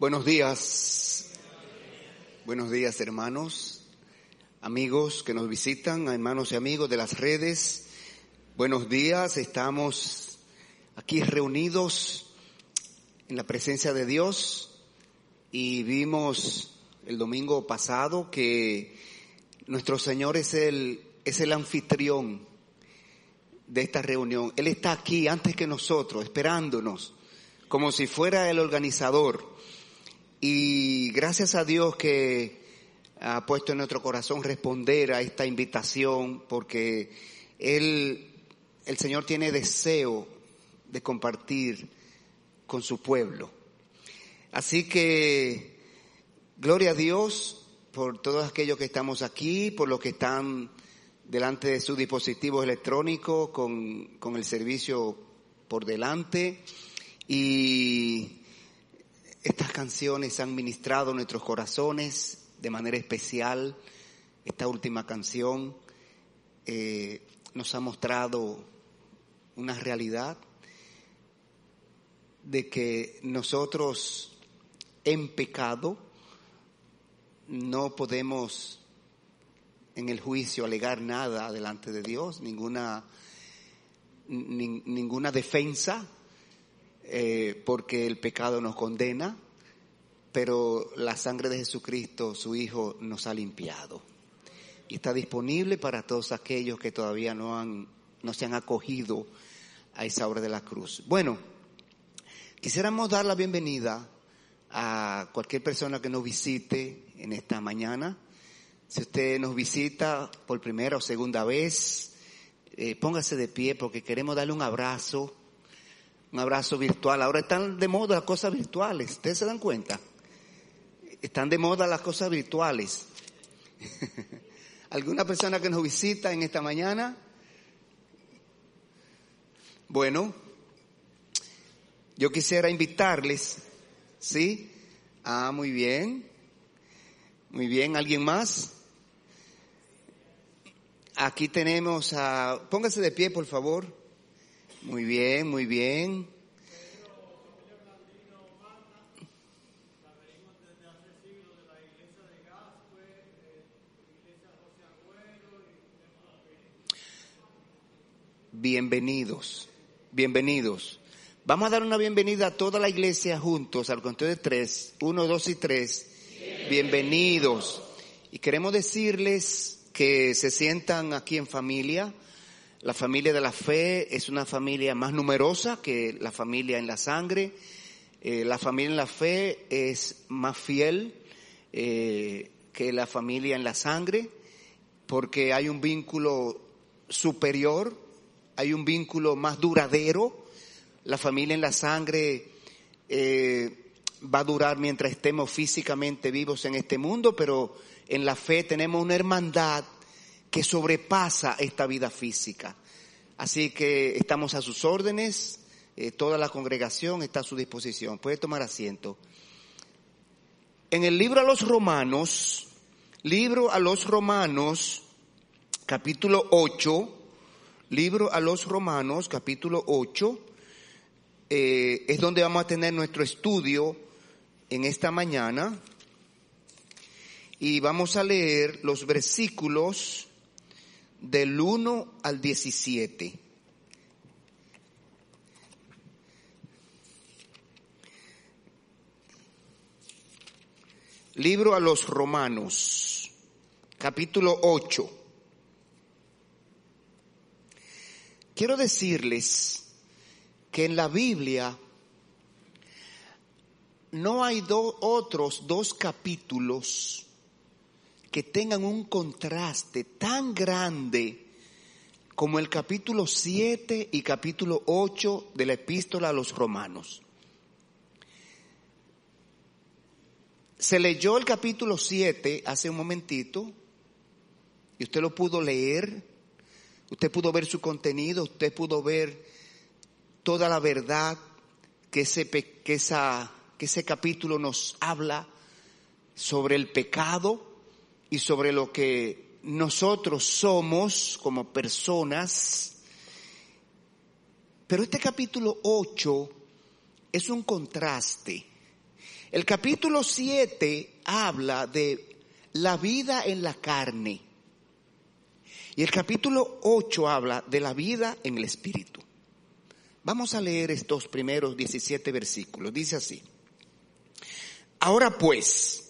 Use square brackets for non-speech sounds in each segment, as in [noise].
Buenos días. Buenos días, hermanos, amigos que nos visitan, hermanos y amigos de las redes. Buenos días, estamos aquí reunidos en la presencia de Dios y vimos el domingo pasado que nuestro Señor es el, es el anfitrión de esta reunión. Él está aquí antes que nosotros, esperándonos, como si fuera el organizador. Y gracias a Dios que ha puesto en nuestro corazón responder a esta invitación, porque Él, el Señor tiene deseo de compartir con su pueblo. Así que, gloria a Dios por todos aquellos que estamos aquí, por los que están delante de sus dispositivos electrónicos con, con el servicio por delante. Y estas canciones han ministrado nuestros corazones de manera especial. Esta última canción eh, nos ha mostrado una realidad de que nosotros en pecado no podemos en el juicio alegar nada delante de Dios, ninguna, ninguna defensa, eh, porque el pecado nos condena, pero la sangre de Jesucristo, su Hijo, nos ha limpiado. Y está disponible para todos aquellos que todavía no, han, no se han acogido a esa obra de la cruz. Bueno, quisiéramos dar la bienvenida a cualquier persona que nos visite en esta mañana. Si usted nos visita por primera o segunda vez, eh, póngase de pie porque queremos darle un abrazo un abrazo virtual. Ahora están de moda las cosas virtuales, ¿ustedes se dan cuenta? Están de moda las cosas virtuales. [laughs] ¿Alguna persona que nos visita en esta mañana? Bueno, yo quisiera invitarles, ¿sí? Ah, muy bien. Muy bien, ¿alguien más? Aquí tenemos a... Póngase de pie, por favor. Muy bien, muy bien. Bienvenidos, bienvenidos. Vamos a dar una bienvenida a toda la iglesia juntos, al conteo de tres, uno, dos y tres. Bienvenidos. Y queremos decirles que se sientan aquí en familia la familia de la fe es una familia más numerosa que la familia en la sangre. Eh, la familia en la fe es más fiel eh, que la familia en la sangre porque hay un vínculo superior, hay un vínculo más duradero. La familia en la sangre eh, va a durar mientras estemos físicamente vivos en este mundo, pero en la fe tenemos una hermandad que sobrepasa esta vida física. Así que estamos a sus órdenes, eh, toda la congregación está a su disposición. Puede tomar asiento. En el libro a los romanos, libro a los romanos, capítulo 8, libro a los romanos, capítulo 8, eh, es donde vamos a tener nuestro estudio en esta mañana. Y vamos a leer los versículos del 1 al 17. Libro a los Romanos, capítulo 8. Quiero decirles que en la Biblia no hay otros dos capítulos que tengan un contraste tan grande como el capítulo 7 y capítulo 8 de la epístola a los romanos. Se leyó el capítulo 7 hace un momentito y usted lo pudo leer, usted pudo ver su contenido, usted pudo ver toda la verdad que ese, que esa, que ese capítulo nos habla sobre el pecado, y sobre lo que nosotros somos como personas. Pero este capítulo 8 es un contraste. El capítulo 7 habla de la vida en la carne. Y el capítulo 8 habla de la vida en el espíritu. Vamos a leer estos primeros 17 versículos. Dice así. Ahora pues,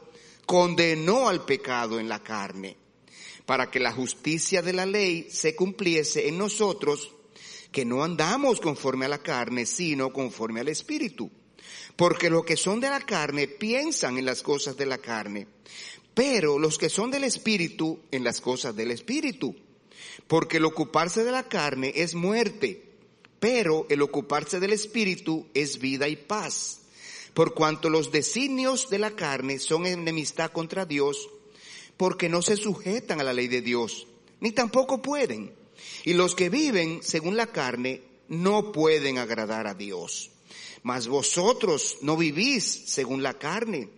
condenó al pecado en la carne, para que la justicia de la ley se cumpliese en nosotros, que no andamos conforme a la carne, sino conforme al Espíritu. Porque los que son de la carne piensan en las cosas de la carne, pero los que son del Espíritu en las cosas del Espíritu. Porque el ocuparse de la carne es muerte, pero el ocuparse del Espíritu es vida y paz. Por cuanto los designios de la carne son enemistad contra Dios, porque no se sujetan a la ley de Dios, ni tampoco pueden. Y los que viven según la carne no pueden agradar a Dios. Mas vosotros no vivís según la carne,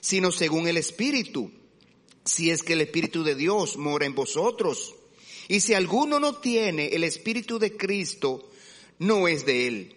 sino según el Espíritu, si es que el Espíritu de Dios mora en vosotros. Y si alguno no tiene el Espíritu de Cristo, no es de él.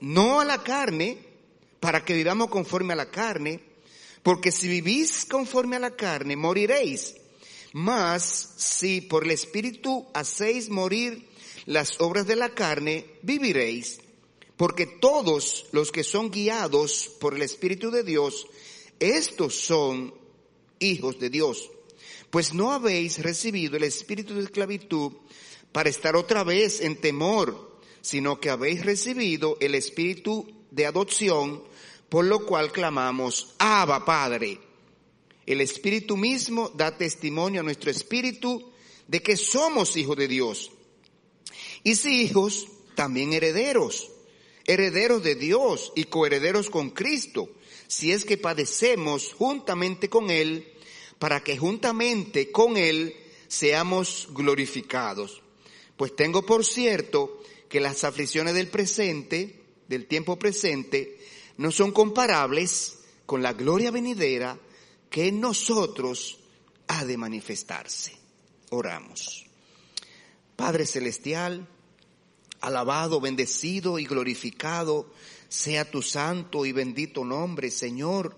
no a la carne, para que vivamos conforme a la carne, porque si vivís conforme a la carne, moriréis. Mas si por el Espíritu hacéis morir las obras de la carne, viviréis porque todos los que son guiados por el Espíritu de Dios, estos son hijos de Dios. Pues no habéis recibido el espíritu de esclavitud para estar otra vez en temor, sino que habéis recibido el espíritu de adopción, por lo cual clamamos, Abba Padre. El espíritu mismo da testimonio a nuestro espíritu de que somos hijos de Dios. Y si hijos, también herederos herederos de Dios y coherederos con Cristo, si es que padecemos juntamente con Él, para que juntamente con Él seamos glorificados. Pues tengo por cierto que las aflicciones del presente, del tiempo presente, no son comparables con la gloria venidera que en nosotros ha de manifestarse. Oramos. Padre Celestial, Alabado, bendecido y glorificado sea tu santo y bendito nombre, Señor,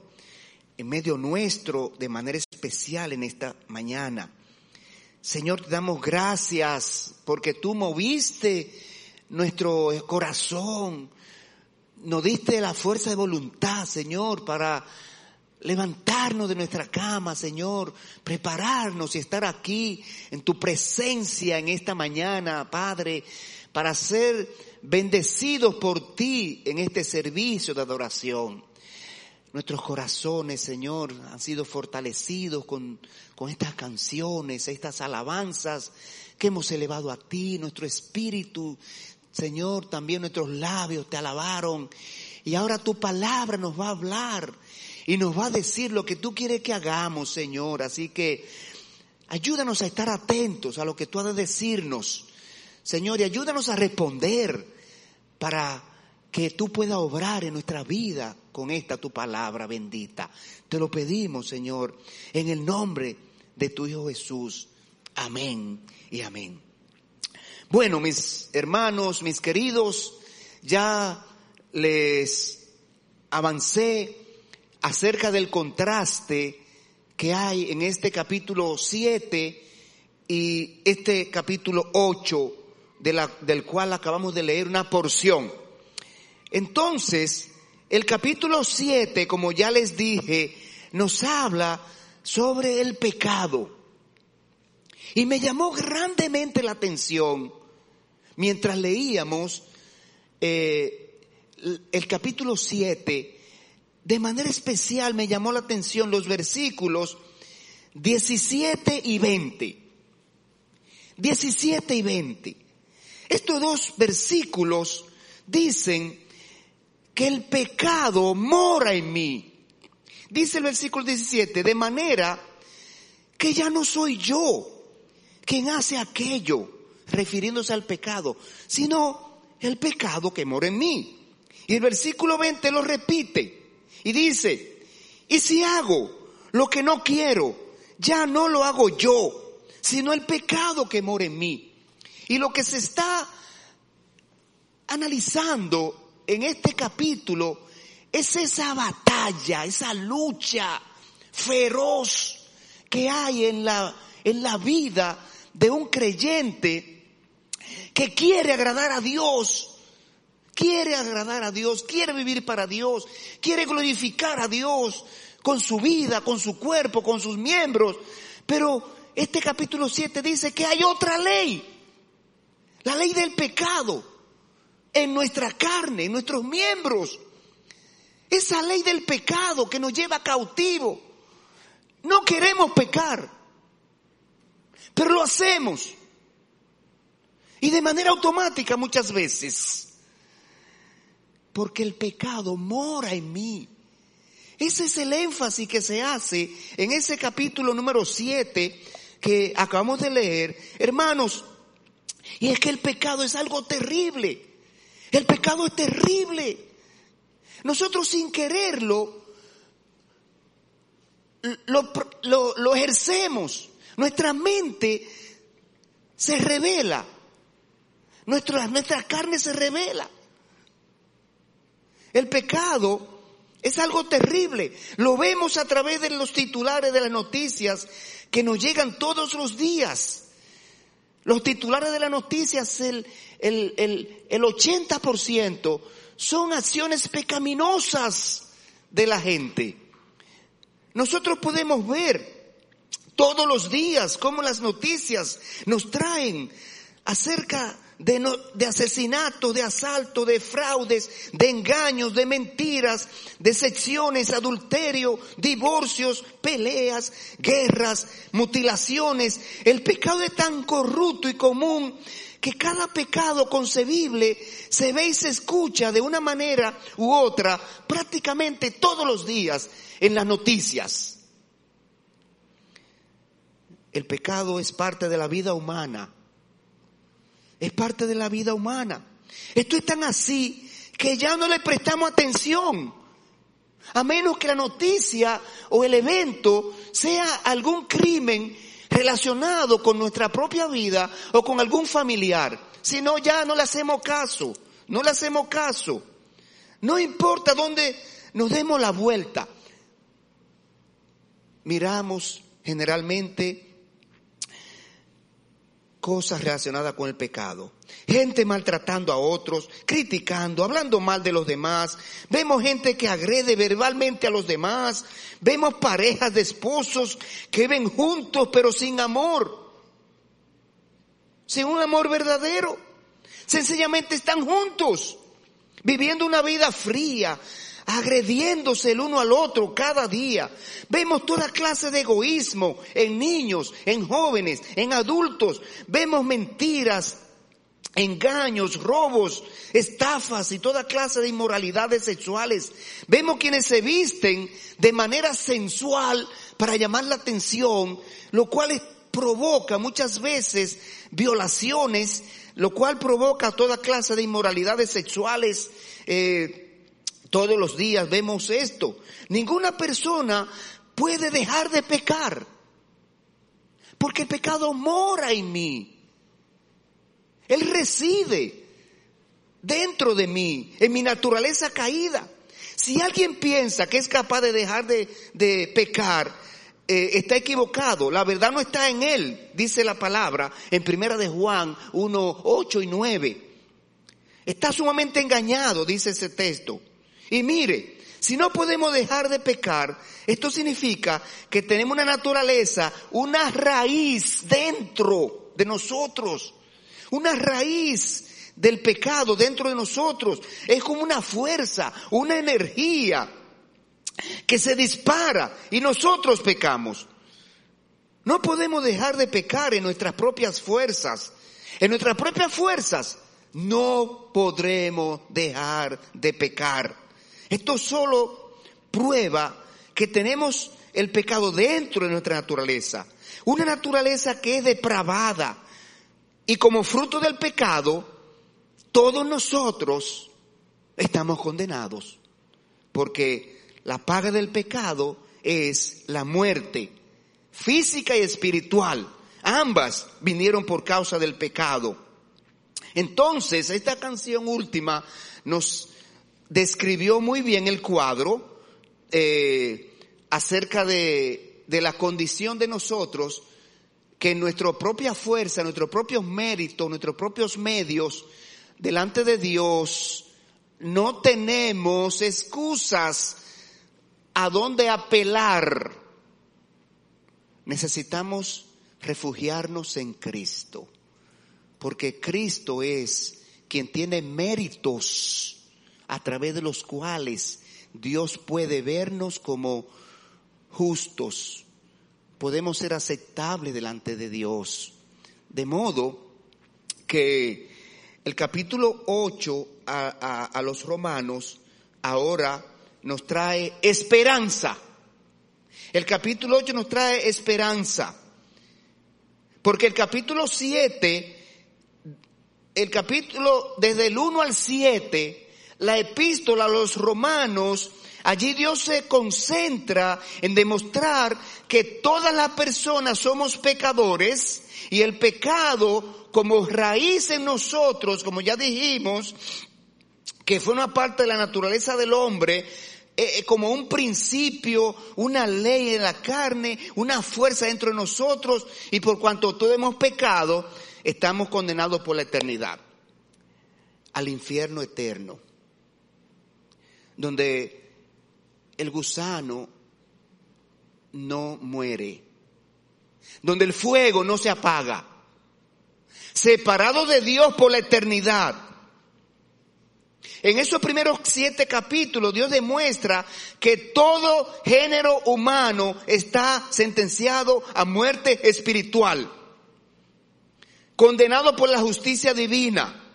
en medio nuestro de manera especial en esta mañana. Señor, te damos gracias porque tú moviste nuestro corazón, nos diste la fuerza de voluntad, Señor, para levantarnos de nuestra cama, Señor, prepararnos y estar aquí en tu presencia en esta mañana, Padre para ser bendecidos por ti en este servicio de adoración. Nuestros corazones, Señor, han sido fortalecidos con, con estas canciones, estas alabanzas que hemos elevado a ti, nuestro espíritu, Señor, también nuestros labios te alabaron. Y ahora tu palabra nos va a hablar y nos va a decir lo que tú quieres que hagamos, Señor. Así que ayúdanos a estar atentos a lo que tú has de decirnos Señor, y ayúdanos a responder para que tú puedas obrar en nuestra vida con esta tu palabra bendita. Te lo pedimos, Señor, en el nombre de tu Hijo Jesús. Amén y amén. Bueno, mis hermanos, mis queridos, ya les avancé acerca del contraste que hay en este capítulo 7 y este capítulo 8 del cual acabamos de leer una porción. Entonces, el capítulo 7, como ya les dije, nos habla sobre el pecado. Y me llamó grandemente la atención mientras leíamos eh, el capítulo 7, de manera especial me llamó la atención los versículos 17 y 20. 17 y 20. Estos dos versículos dicen que el pecado mora en mí. Dice el versículo 17, de manera que ya no soy yo quien hace aquello, refiriéndose al pecado, sino el pecado que mora en mí. Y el versículo 20 lo repite y dice, y si hago lo que no quiero, ya no lo hago yo, sino el pecado que mora en mí. Y lo que se está analizando en este capítulo es esa batalla, esa lucha feroz que hay en la, en la vida de un creyente que quiere agradar a Dios, quiere agradar a Dios, quiere vivir para Dios, quiere glorificar a Dios con su vida, con su cuerpo, con sus miembros. Pero este capítulo 7 dice que hay otra ley, la ley del pecado en nuestra carne, en nuestros miembros. Esa ley del pecado que nos lleva cautivo. No queremos pecar, pero lo hacemos. Y de manera automática muchas veces. Porque el pecado mora en mí. Ese es el énfasis que se hace en ese capítulo número 7 que acabamos de leer. Hermanos, y es que el pecado es algo terrible. El pecado es terrible. Nosotros sin quererlo lo, lo, ejercemos. Nuestra mente se revela. Nuestra, nuestra carne se revela. El pecado es algo terrible. Lo vemos a través de los titulares de las noticias que nos llegan todos los días. Los titulares de las noticias, el, el, el, el 80% son acciones pecaminosas de la gente. Nosotros podemos ver todos los días cómo las noticias nos traen acerca de, de asesinatos, de asaltos, de fraudes, de engaños, de mentiras, de secciones, adulterio, divorcios, peleas, guerras, mutilaciones. El pecado es tan corrupto y común que cada pecado concebible se ve y se escucha de una manera u otra prácticamente todos los días en las noticias. El pecado es parte de la vida humana es parte de la vida humana. Esto es tan así que ya no le prestamos atención. A menos que la noticia o el evento sea algún crimen relacionado con nuestra propia vida o con algún familiar. Si no, ya no le hacemos caso. No le hacemos caso. No importa dónde nos demos la vuelta. Miramos generalmente cosas relacionadas con el pecado. Gente maltratando a otros, criticando, hablando mal de los demás. Vemos gente que agrede verbalmente a los demás. Vemos parejas de esposos que ven juntos pero sin amor. Sin un amor verdadero. Sencillamente están juntos, viviendo una vida fría, agrediéndose el uno al otro cada día. Vemos toda clase de egoísmo en niños, en jóvenes, en adultos. Vemos mentiras, engaños, robos, estafas y toda clase de inmoralidades sexuales. Vemos quienes se visten de manera sensual para llamar la atención, lo cual provoca muchas veces violaciones, lo cual provoca toda clase de inmoralidades sexuales, eh, todos los días vemos esto. Ninguna persona puede dejar de pecar. Porque el pecado mora en mí. Él reside dentro de mí, en mi naturaleza caída. Si alguien piensa que es capaz de dejar de, pecar, eh, está equivocado. La verdad no está en él, dice la palabra en primera de Juan 1, 8 y 9. Está sumamente engañado, dice ese texto. Y mire, si no podemos dejar de pecar, esto significa que tenemos una naturaleza, una raíz dentro de nosotros, una raíz del pecado dentro de nosotros. Es como una fuerza, una energía que se dispara y nosotros pecamos. No podemos dejar de pecar en nuestras propias fuerzas. En nuestras propias fuerzas no podremos dejar de pecar. Esto solo prueba que tenemos el pecado dentro de nuestra naturaleza. Una naturaleza que es depravada. Y como fruto del pecado, todos nosotros estamos condenados. Porque la paga del pecado es la muerte física y espiritual. Ambas vinieron por causa del pecado. Entonces, esta canción última nos describió muy bien el cuadro eh, acerca de, de la condición de nosotros que nuestra propia fuerza, nuestros propios méritos, nuestros propios medios, delante de Dios, no tenemos excusas a dónde apelar. Necesitamos refugiarnos en Cristo, porque Cristo es quien tiene méritos a través de los cuales Dios puede vernos como justos, podemos ser aceptables delante de Dios. De modo que el capítulo 8 a, los romanos ahora nos trae esperanza. El capítulo 8 nos trae esperanza. Porque el capítulo 7, el capítulo desde el 1 al 7, la epístola a los romanos, allí Dios se concentra en demostrar que todas las personas somos pecadores y el pecado como raíz en nosotros, como ya dijimos, que fue una parte de la naturaleza del hombre, eh, eh, como un principio, una ley en la carne, una fuerza dentro de nosotros y por cuanto todos hemos pecado, estamos condenados por la eternidad al infierno eterno, donde el gusano no muere, donde el fuego no se apaga, separado de Dios por la eternidad. En esos primeros siete capítulos Dios demuestra que todo género humano está sentenciado a muerte espiritual, condenado por la justicia divina,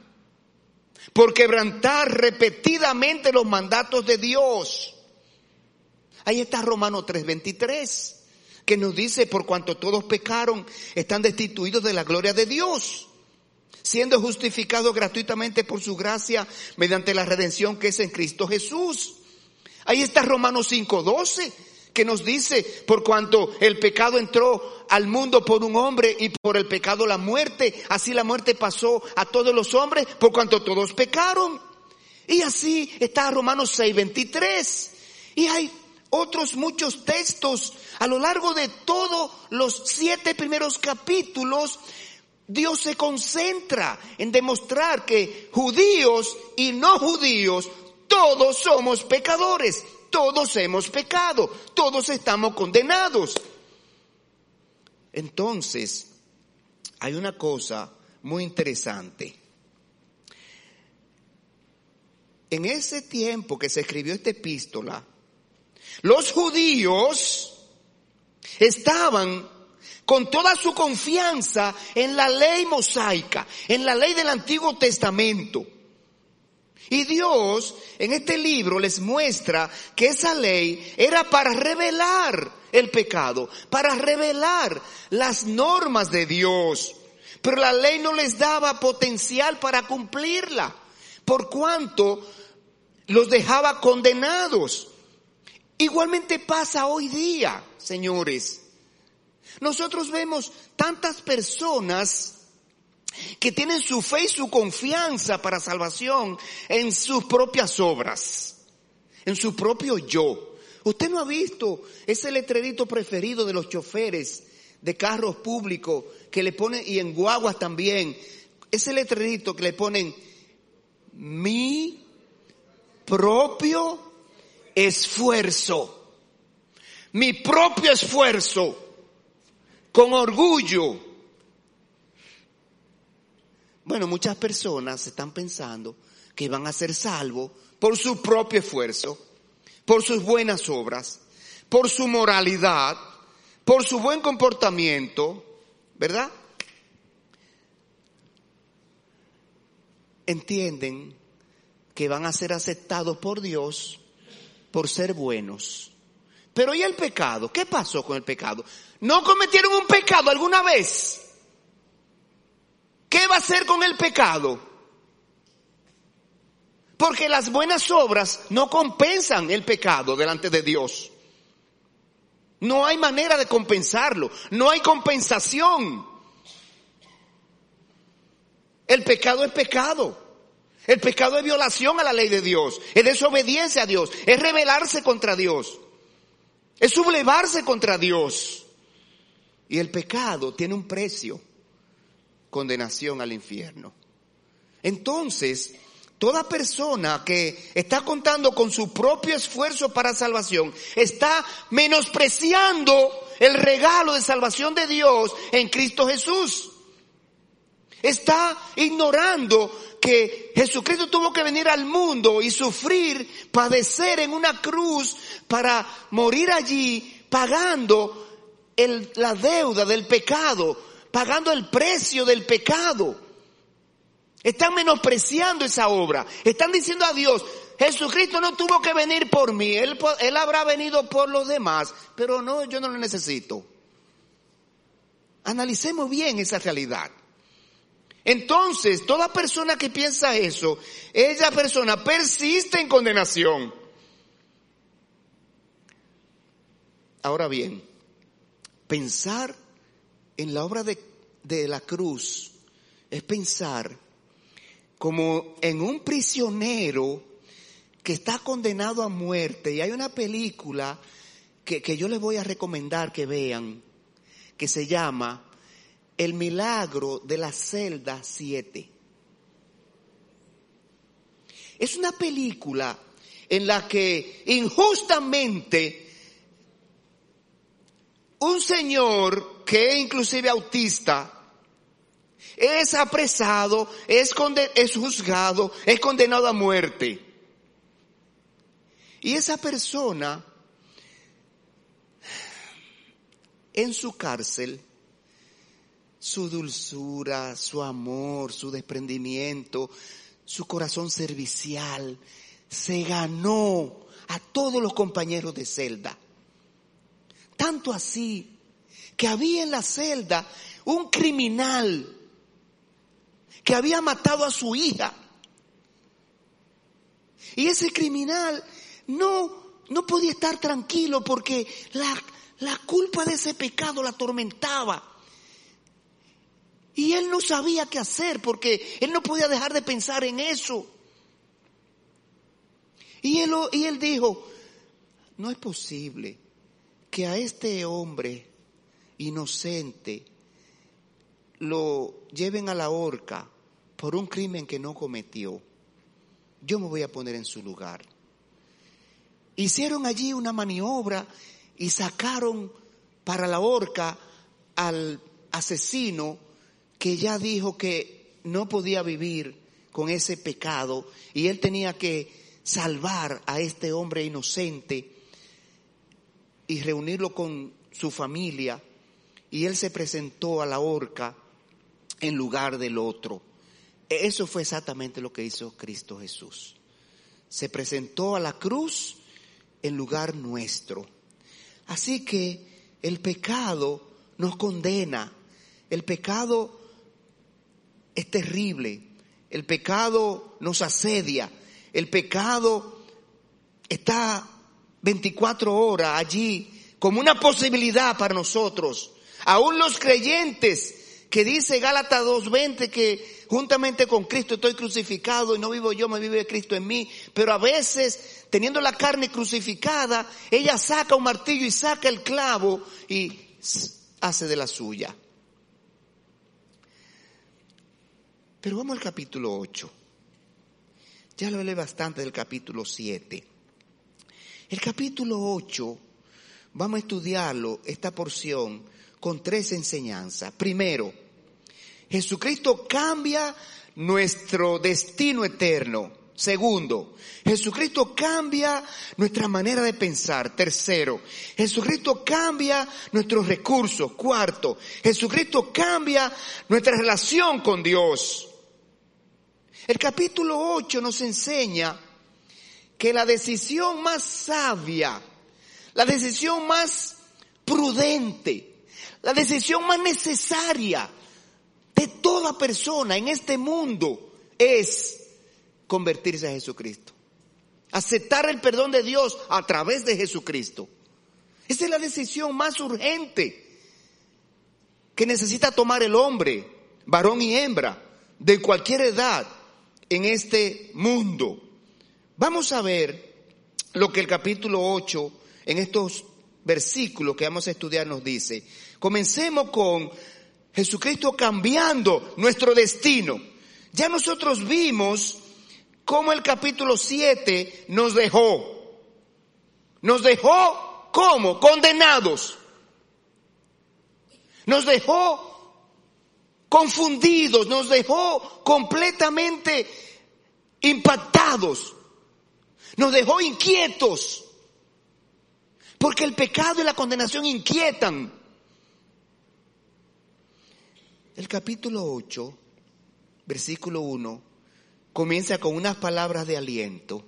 por quebrantar repetidamente los mandatos de Dios. Ahí está Romano 3:23, que nos dice, por cuanto todos pecaron, están destituidos de la gloria de Dios siendo justificado gratuitamente por su gracia mediante la redención que es en Cristo Jesús. Ahí está Romanos 5:12 que nos dice, por cuanto el pecado entró al mundo por un hombre y por el pecado la muerte, así la muerte pasó a todos los hombres por cuanto todos pecaron. Y así está Romanos 6:23. Y hay otros muchos textos a lo largo de todos los siete primeros capítulos Dios se concentra en demostrar que judíos y no judíos, todos somos pecadores, todos hemos pecado, todos estamos condenados. Entonces, hay una cosa muy interesante. En ese tiempo que se escribió esta epístola, los judíos estaban con toda su confianza en la ley mosaica, en la ley del Antiguo Testamento. Y Dios en este libro les muestra que esa ley era para revelar el pecado, para revelar las normas de Dios. Pero la ley no les daba potencial para cumplirla, por cuanto los dejaba condenados. Igualmente pasa hoy día, señores. Nosotros vemos tantas personas que tienen su fe y su confianza para salvación en sus propias obras, en su propio yo. Usted no ha visto ese letrerito preferido de los choferes de carros públicos que le ponen, y en guaguas también, ese letrerito que le ponen mi propio esfuerzo, mi propio esfuerzo, con orgullo. Bueno, muchas personas están pensando que van a ser salvos por su propio esfuerzo, por sus buenas obras, por su moralidad, por su buen comportamiento, ¿verdad? Entienden que van a ser aceptados por Dios por ser buenos. Pero ¿y el pecado? ¿Qué pasó con el pecado? ¿No cometieron un pecado alguna vez? ¿Qué va a hacer con el pecado? Porque las buenas obras no compensan el pecado delante de Dios. No hay manera de compensarlo. No hay compensación. El pecado es pecado. El pecado es violación a la ley de Dios. Es desobediencia a Dios. Es rebelarse contra Dios. Es sublevarse contra Dios. Y el pecado tiene un precio. Condenación al infierno. Entonces, Toda persona que está contando con su propio esfuerzo para salvación está menospreciando el regalo de salvación de Dios en Cristo Jesús. Está ignorando que Jesucristo tuvo que venir al mundo y sufrir, padecer en una cruz para morir allí pagando la deuda del pecado, pagando el precio del pecado. Están menospreciando esa obra. Están diciendo a Dios, Jesucristo no tuvo que venir por mí, él, él, habrá venido por los demás, pero no, yo no lo necesito. Analicemos bien esa realidad. Entonces, toda persona que piensa eso, esa persona persiste en condenación. Ahora bien, pensar en la obra de, de la cruz es pensar como en un prisionero que está condenado a muerte. Y hay una película que, que yo les voy a recomendar que vean, que se llama El milagro de la celda 7. Es una película en la que injustamente un señor que es inclusive autista es apresado, es, es juzgado, es condenado a muerte. Y esa persona en su cárcel, su dulzura, su amor, su desprendimiento, su corazón servicial, se ganó a todos los compañeros de celda. Tanto así que había en la celda un criminal que había matado a su hija. Y ese criminal no, no podía estar tranquilo porque la, la culpa de ese pecado la atormentaba. Y él no sabía qué hacer porque él no podía dejar de pensar en eso. Y él, y él dijo, no es posible que a este hombre inocente lo lleven a la horca por un crimen que no cometió, yo me voy a poner en su lugar. Hicieron allí una maniobra y sacaron para la horca al asesino que ya dijo que no podía vivir con ese pecado y él tenía que salvar a este hombre inocente y reunirlo con su familia y él se presentó a la horca en lugar del otro. Eso fue exactamente lo que hizo Cristo Jesús. Se presentó a la cruz en lugar nuestro. Así que el pecado nos condena. El pecado es terrible. El pecado nos asedia. El pecado está 24 horas allí como una posibilidad para nosotros. Aún los creyentes que dice Gálatas 2.20 que juntamente con Cristo estoy crucificado y no vivo yo, me vive Cristo en mí. Pero a veces, teniendo la carne crucificada, ella saca un martillo y saca el clavo y hace de la suya. Pero vamos al capítulo 8. Ya lo hablé bastante del capítulo 7. El capítulo 8, vamos a estudiarlo, esta porción, con tres enseñanzas. Primero, Jesucristo cambia nuestro destino eterno. Segundo, Jesucristo cambia nuestra manera de pensar. Tercero, Jesucristo cambia nuestros recursos. Cuarto, Jesucristo cambia nuestra relación con Dios. El capítulo 8 nos enseña que la decisión más sabia, la decisión más prudente, la decisión más necesaria de toda persona en este mundo es convertirse a Jesucristo. Aceptar el perdón de Dios a través de Jesucristo. Esa es la decisión más urgente que necesita tomar el hombre, varón y hembra, de cualquier edad en este mundo. Vamos a ver lo que el capítulo 8 en estos versículos que vamos a estudiar nos dice. Comencemos con Jesucristo cambiando nuestro destino. Ya nosotros vimos cómo el capítulo 7 nos dejó. Nos dejó como condenados. Nos dejó confundidos, nos dejó completamente impactados. Nos dejó inquietos. Porque el pecado y la condenación inquietan. El capítulo 8, versículo 1, comienza con unas palabras de aliento.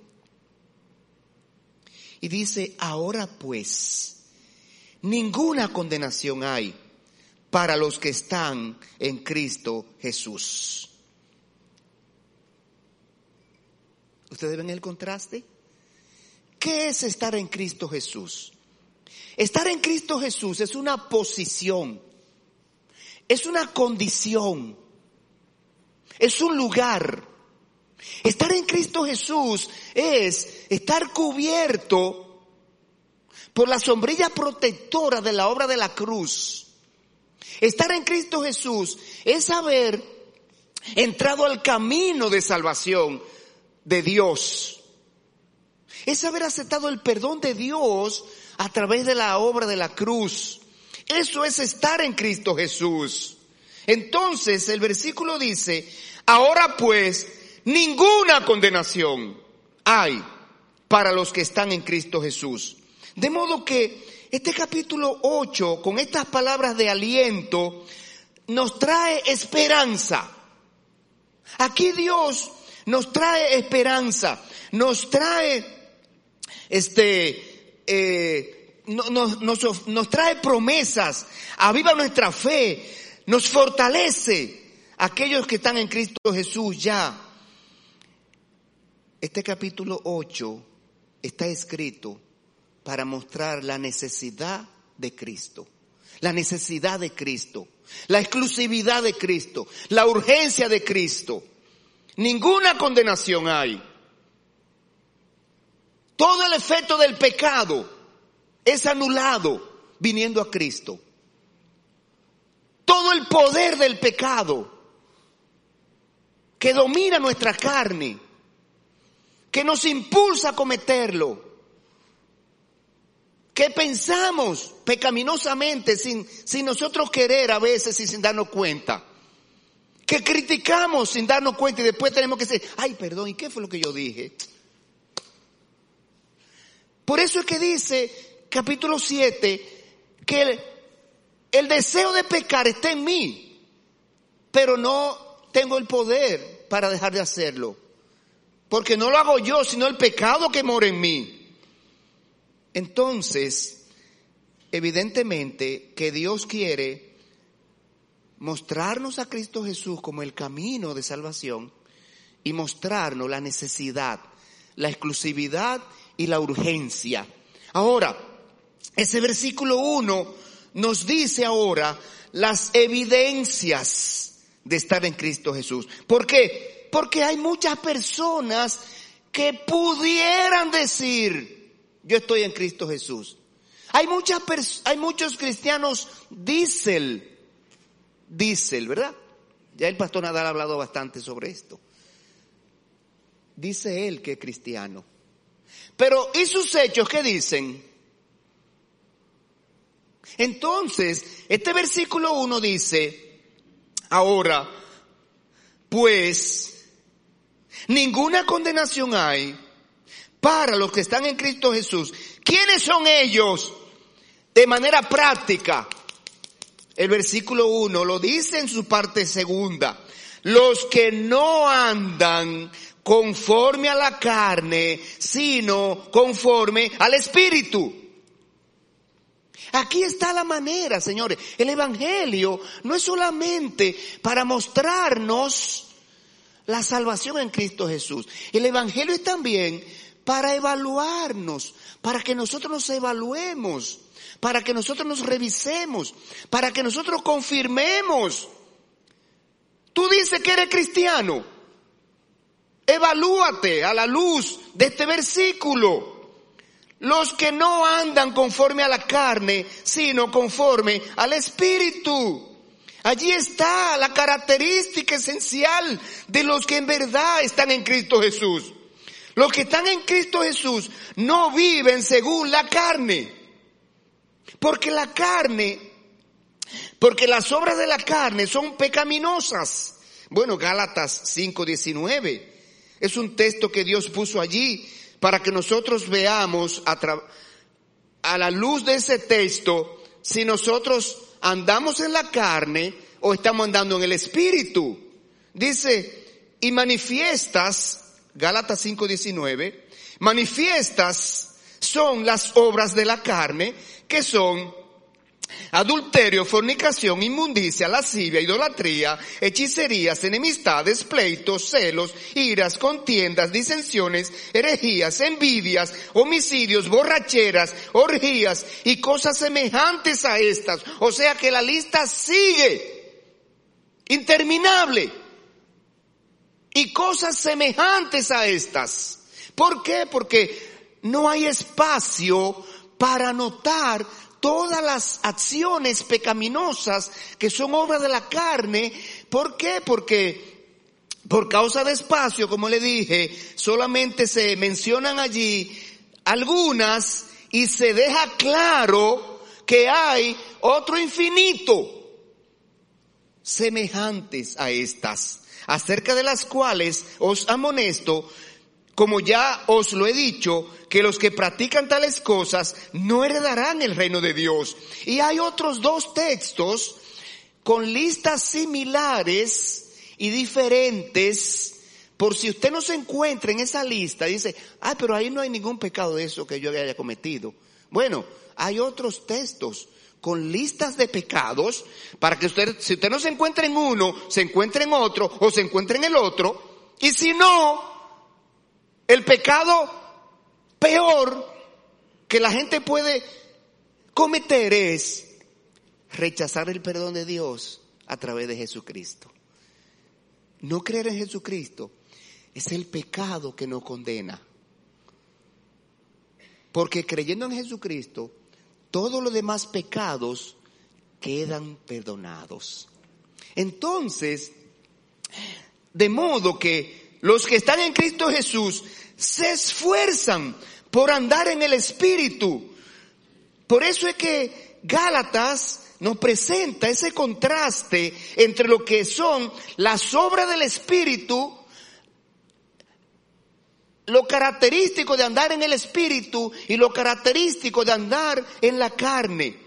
Y dice, ahora pues, ninguna condenación hay para los que están en Cristo Jesús. ¿Ustedes ven el contraste? ¿Qué es estar en Cristo Jesús? Estar en Cristo Jesús es una posición, es una condición, es un lugar. Estar en Cristo Jesús es estar cubierto por la sombrilla protectora de la obra de la cruz. Estar en Cristo Jesús es haber entrado al camino de salvación de Dios. Es haber aceptado el perdón de Dios a través de la obra de la cruz. Eso es estar en Cristo Jesús. Entonces el versículo dice, ahora pues ninguna condenación hay para los que están en Cristo Jesús. De modo que este capítulo 8, con estas palabras de aliento, nos trae esperanza. Aquí Dios nos trae esperanza, nos trae, este, eh, nos, nos trae promesas, aviva nuestra fe, nos fortalece aquellos que están en Cristo Jesús ya. Este capítulo 8 está escrito para mostrar la necesidad de Cristo, la necesidad de Cristo, la exclusividad de Cristo, la urgencia de Cristo. Ninguna condenación hay. Todo el efecto del pecado es anulado viniendo a Cristo. Todo el poder del pecado que domina nuestra carne, que nos impulsa a cometerlo, que pensamos pecaminosamente sin, sin nosotros querer a veces y sin darnos cuenta que criticamos sin darnos cuenta y después tenemos que decir, ay, perdón, ¿y qué fue lo que yo dije? Por eso es que dice capítulo 7 que el, el deseo de pecar está en mí, pero no tengo el poder para dejar de hacerlo. Porque no lo hago yo, sino el pecado que mora en mí. Entonces, evidentemente que Dios quiere mostrarnos a Cristo Jesús como el camino de salvación y mostrarnos la necesidad, la exclusividad y la urgencia. Ahora, ese versículo 1 nos dice ahora las evidencias de estar en Cristo Jesús. ¿Por qué? Porque hay muchas personas que pudieran decir, yo estoy en Cristo Jesús. Hay muchas hay muchos cristianos diésel Dice ¿verdad? Ya el pastor Nadal ha hablado bastante sobre esto. Dice él que es cristiano, Pero ¿y sus hechos qué dicen? Entonces, este versículo 1 dice, ahora, pues, ninguna condenación hay para los que están en Cristo Jesús. ¿Quiénes son ellos? De manera práctica, el versículo 1 lo dice en su parte segunda. Los que no andan conforme a la carne, sino conforme al Espíritu. Aquí está la manera, señores. El Evangelio no es solamente para mostrarnos la salvación en Cristo Jesús. El Evangelio es también para evaluarnos, para que nosotros nos evaluemos, para que nosotros nos revisemos, para que nosotros confirmemos. Tú dices que eres cristiano. Evalúate a la luz de este versículo. Los que no andan conforme a la carne, sino conforme al Espíritu. Allí está la característica esencial de los que en verdad están en Cristo Jesús. Los que están en Cristo Jesús no viven según la carne. Porque la carne, porque las obras de la carne son pecaminosas. Bueno, Gálatas 5:19 es un texto que Dios puso allí para que nosotros veamos a, la luz de ese texto si nosotros andamos en la carne o estamos andando en el espíritu. Dice, y manifiestas, Gálatas 5:19, manifiestas son las obras de la carne que son Adulterio, fornicación, inmundicia, lascivia, idolatría, hechicerías, enemistades, pleitos, celos, iras, contiendas, disensiones, herejías, envidias, homicidios, borracheras, orgías y cosas semejantes a estas. O sea que la lista sigue. Interminable. Y cosas semejantes a estas. ¿Por qué? Porque no hay espacio para notar todas las acciones pecaminosas que son obras de la carne. ¿Por qué? Porque por causa de espacio, como le dije, solamente se mencionan allí algunas y se deja claro que hay otro infinito semejantes a estas, acerca de las cuales os amonesto, como ya os lo he dicho, que los que practican tales cosas no heredarán el reino de Dios. Y hay otros dos textos con listas similares y diferentes. Por si usted no se encuentra en esa lista, dice, ah, pero ahí no hay ningún pecado de eso que yo haya cometido. Bueno, hay otros textos con listas de pecados para que usted, si usted no se encuentra en uno, se encuentre en otro o se encuentre en el otro. Y si no, el pecado peor que la gente puede cometer es rechazar el perdón de Dios a través de Jesucristo. No creer en Jesucristo es el pecado que nos condena. Porque creyendo en Jesucristo, todos los demás pecados quedan perdonados. Entonces, de modo que los que están en Cristo Jesús se esfuerzan por andar en el Espíritu. Por eso es que Gálatas nos presenta ese contraste entre lo que son las obras del Espíritu, lo característico de andar en el Espíritu y lo característico de andar en la carne.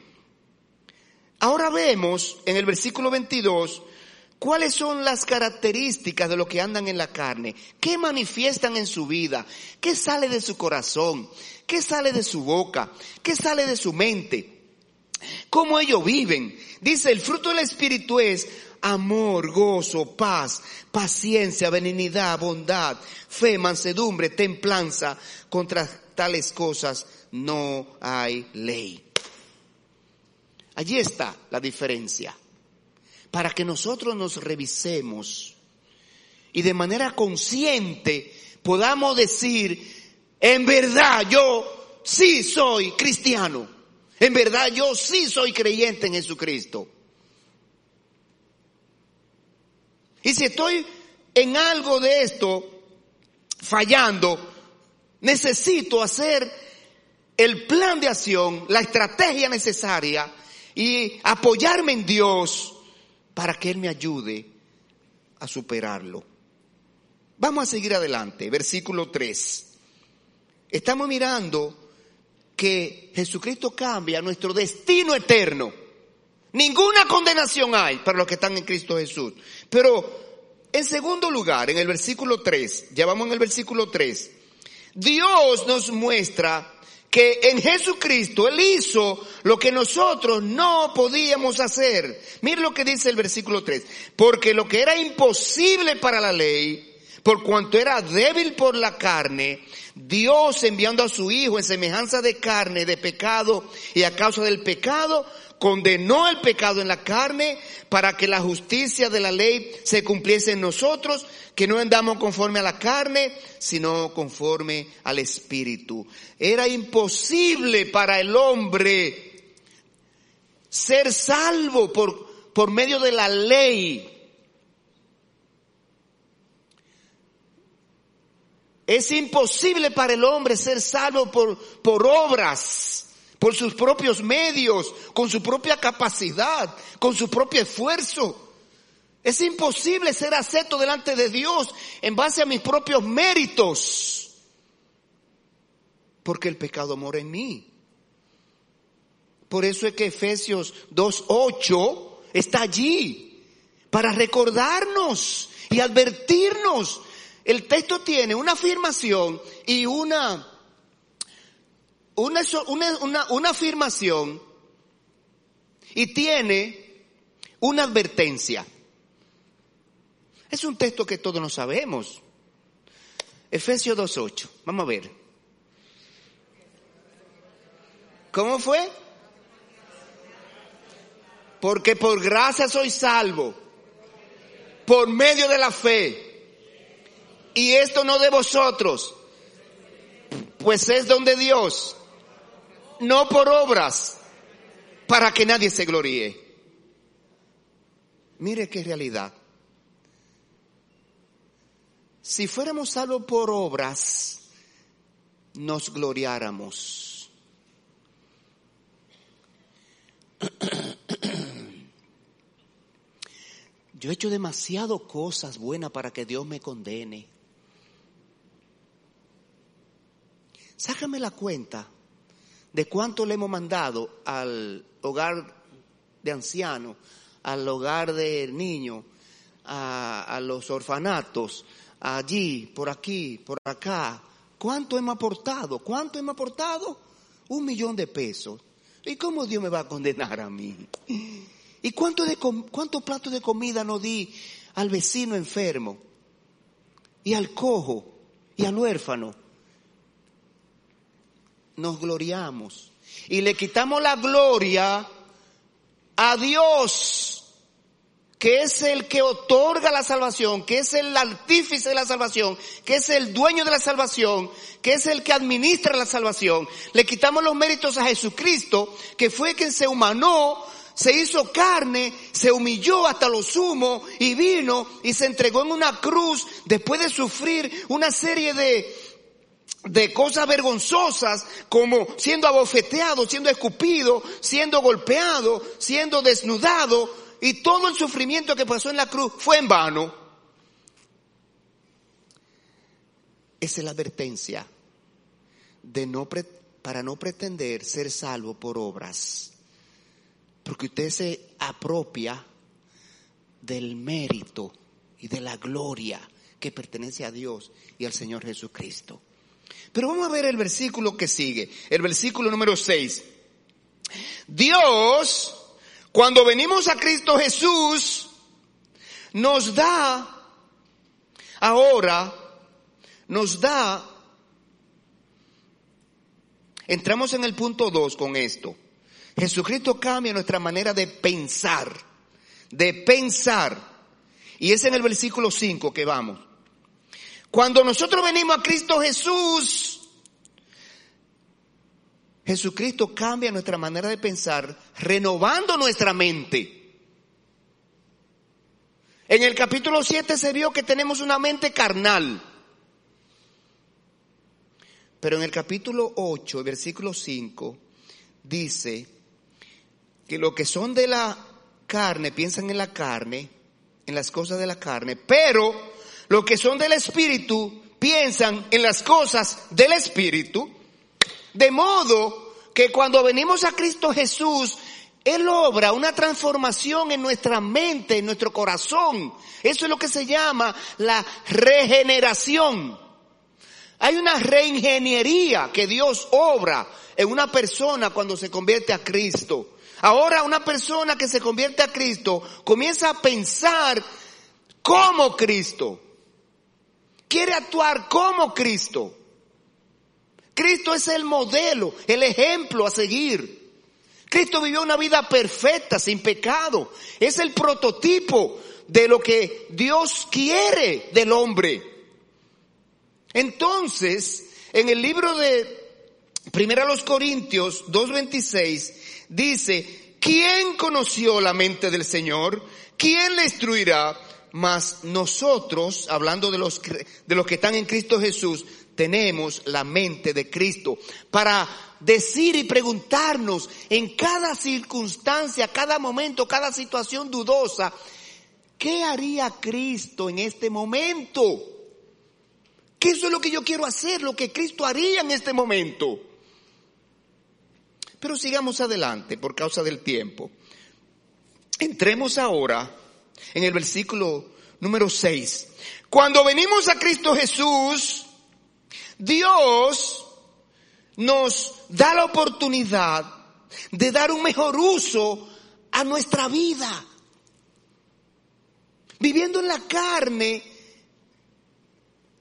Ahora vemos en el versículo 22 ¿Cuáles son las características de los que andan en la carne? ¿Qué manifiestan en su vida? ¿Qué sale de su corazón? ¿Qué sale de su boca? ¿Qué sale de su mente? ¿Cómo ellos viven? Dice, el fruto del Espíritu es amor, gozo, paz, paciencia, benignidad, bondad, fe, mansedumbre, templanza. Contra tales cosas no hay ley. Allí está la diferencia para que nosotros nos revisemos y de manera consciente podamos decir, en verdad yo sí soy cristiano, en verdad yo sí soy creyente en Jesucristo. Y si estoy en algo de esto fallando, necesito hacer el plan de acción, la estrategia necesaria y apoyarme en Dios para que Él me ayude a superarlo. Vamos a seguir adelante, versículo 3. Estamos mirando que Jesucristo cambia nuestro destino eterno. Ninguna condenación hay para los que están en Cristo Jesús. Pero en segundo lugar, en el versículo 3, ya vamos en el versículo 3, Dios nos muestra que en Jesucristo Él hizo lo que nosotros no podíamos hacer. Mire lo que dice el versículo 3. Porque lo que era imposible para la ley, por cuanto era débil por la carne, Dios enviando a su Hijo en semejanza de carne, de pecado, y a causa del pecado, condenó el pecado en la carne para que la justicia de la ley se cumpliese en nosotros, que no andamos conforme a la carne, sino conforme al Espíritu. Era imposible para el hombre ser salvo por, por medio de la ley. Es imposible para el hombre ser salvo por, por obras por sus propios medios, con su propia capacidad, con su propio esfuerzo. Es imposible ser acepto delante de Dios en base a mis propios méritos, porque el pecado mora en mí. Por eso es que Efesios 2.8 está allí, para recordarnos y advertirnos. El texto tiene una afirmación y una una, una, una, afirmación y tiene una advertencia. Es un texto que todos nos sabemos. Efesios 2.8. Vamos a ver. ¿Cómo fue? Porque por gracia soy salvo. Por medio de la fe. Y esto no de vosotros. Pues es donde Dios no por obras, para que nadie se gloríe. Mire qué realidad. Si fuéramos salvos por obras, nos gloriáramos. Yo he hecho demasiado cosas buenas para que Dios me condene. Sácame la cuenta de cuánto le hemos mandado al hogar de ancianos, al hogar de niños, a, los orfanatos, allí, por aquí, por acá. ¿Cuánto hemos aportado? ¿Cuánto hemos aportado? Un millón de pesos. ¿Y cómo Dios me va a condenar a mí? ¿Y cuánto de, cuántos platos de comida no di al vecino enfermo? Y al cojo, y al huérfano nos gloriamos y le quitamos la gloria a Dios, que es el que otorga la salvación, que es el artífice de la salvación, que es el dueño de la salvación, que es el que administra la salvación. Le quitamos los méritos a Jesucristo, que fue quien se humanó, se hizo carne, se humilló hasta lo sumo y vino y se entregó en una cruz después de sufrir una serie de, de cosas vergonzosas como siendo abofeteado, siendo escupido, siendo golpeado, siendo desnudado y todo el sufrimiento que pasó en la cruz fue en vano. Esa es la advertencia de no para no pretender ser salvo por obras, porque usted se apropia del mérito y de la gloria que pertenece a Dios y al Señor Jesucristo. Pero vamos a ver el versículo que sigue, el versículo número 6. Dios, cuando venimos a Cristo Jesús, nos da, ahora, nos da, entramos en el punto 2 con esto. Jesucristo cambia nuestra manera de pensar, de pensar. Y es en el versículo 5 que vamos. Cuando nosotros venimos a Cristo Jesús, Jesucristo cambia nuestra manera de pensar, renovando nuestra mente. En el capítulo 7 se vio que tenemos una mente carnal. Pero en el capítulo 8, versículo 5, dice que lo que son de la carne piensan en la carne, en las cosas de la carne, pero lo que son del espíritu piensan en las cosas del espíritu. De modo que cuando venimos a Cristo Jesús, Él obra una transformación en nuestra mente, en nuestro corazón. Eso es lo que se llama la regeneración. Hay una reingeniería que Dios obra en una persona cuando se convierte a Cristo. Ahora una persona que se convierte a Cristo comienza a pensar como Cristo. Quiere actuar como Cristo. Cristo es el modelo, el ejemplo a seguir. Cristo vivió una vida perfecta, sin pecado. Es el prototipo de lo que Dios quiere del hombre. Entonces, en el libro de Primera los Corintios 2.26 dice, ¿quién conoció la mente del Señor? ¿Quién le instruirá? Mas nosotros, hablando de los, de los que están en Cristo Jesús, tenemos la mente de Cristo para decir y preguntarnos en cada circunstancia, cada momento, cada situación dudosa, ¿qué haría Cristo en este momento? Eso es lo que yo quiero hacer, lo que Cristo haría en este momento. Pero sigamos adelante por causa del tiempo. Entremos ahora en el versículo número 6. Cuando venimos a Cristo Jesús, Dios nos da la oportunidad de dar un mejor uso a nuestra vida. Viviendo en la carne,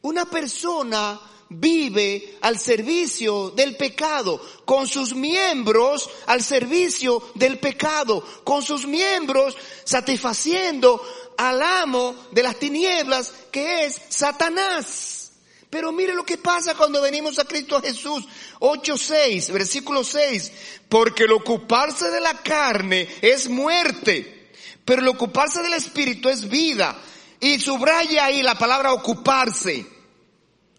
una persona vive al servicio del pecado, con sus miembros al servicio del pecado, con sus miembros satisfaciendo al amo de las tinieblas que es Satanás. Pero mire lo que pasa cuando venimos a Cristo Jesús. 8.6, versículo 6. Porque el ocuparse de la carne es muerte, pero el ocuparse del Espíritu es vida. Y subraya ahí la palabra ocuparse.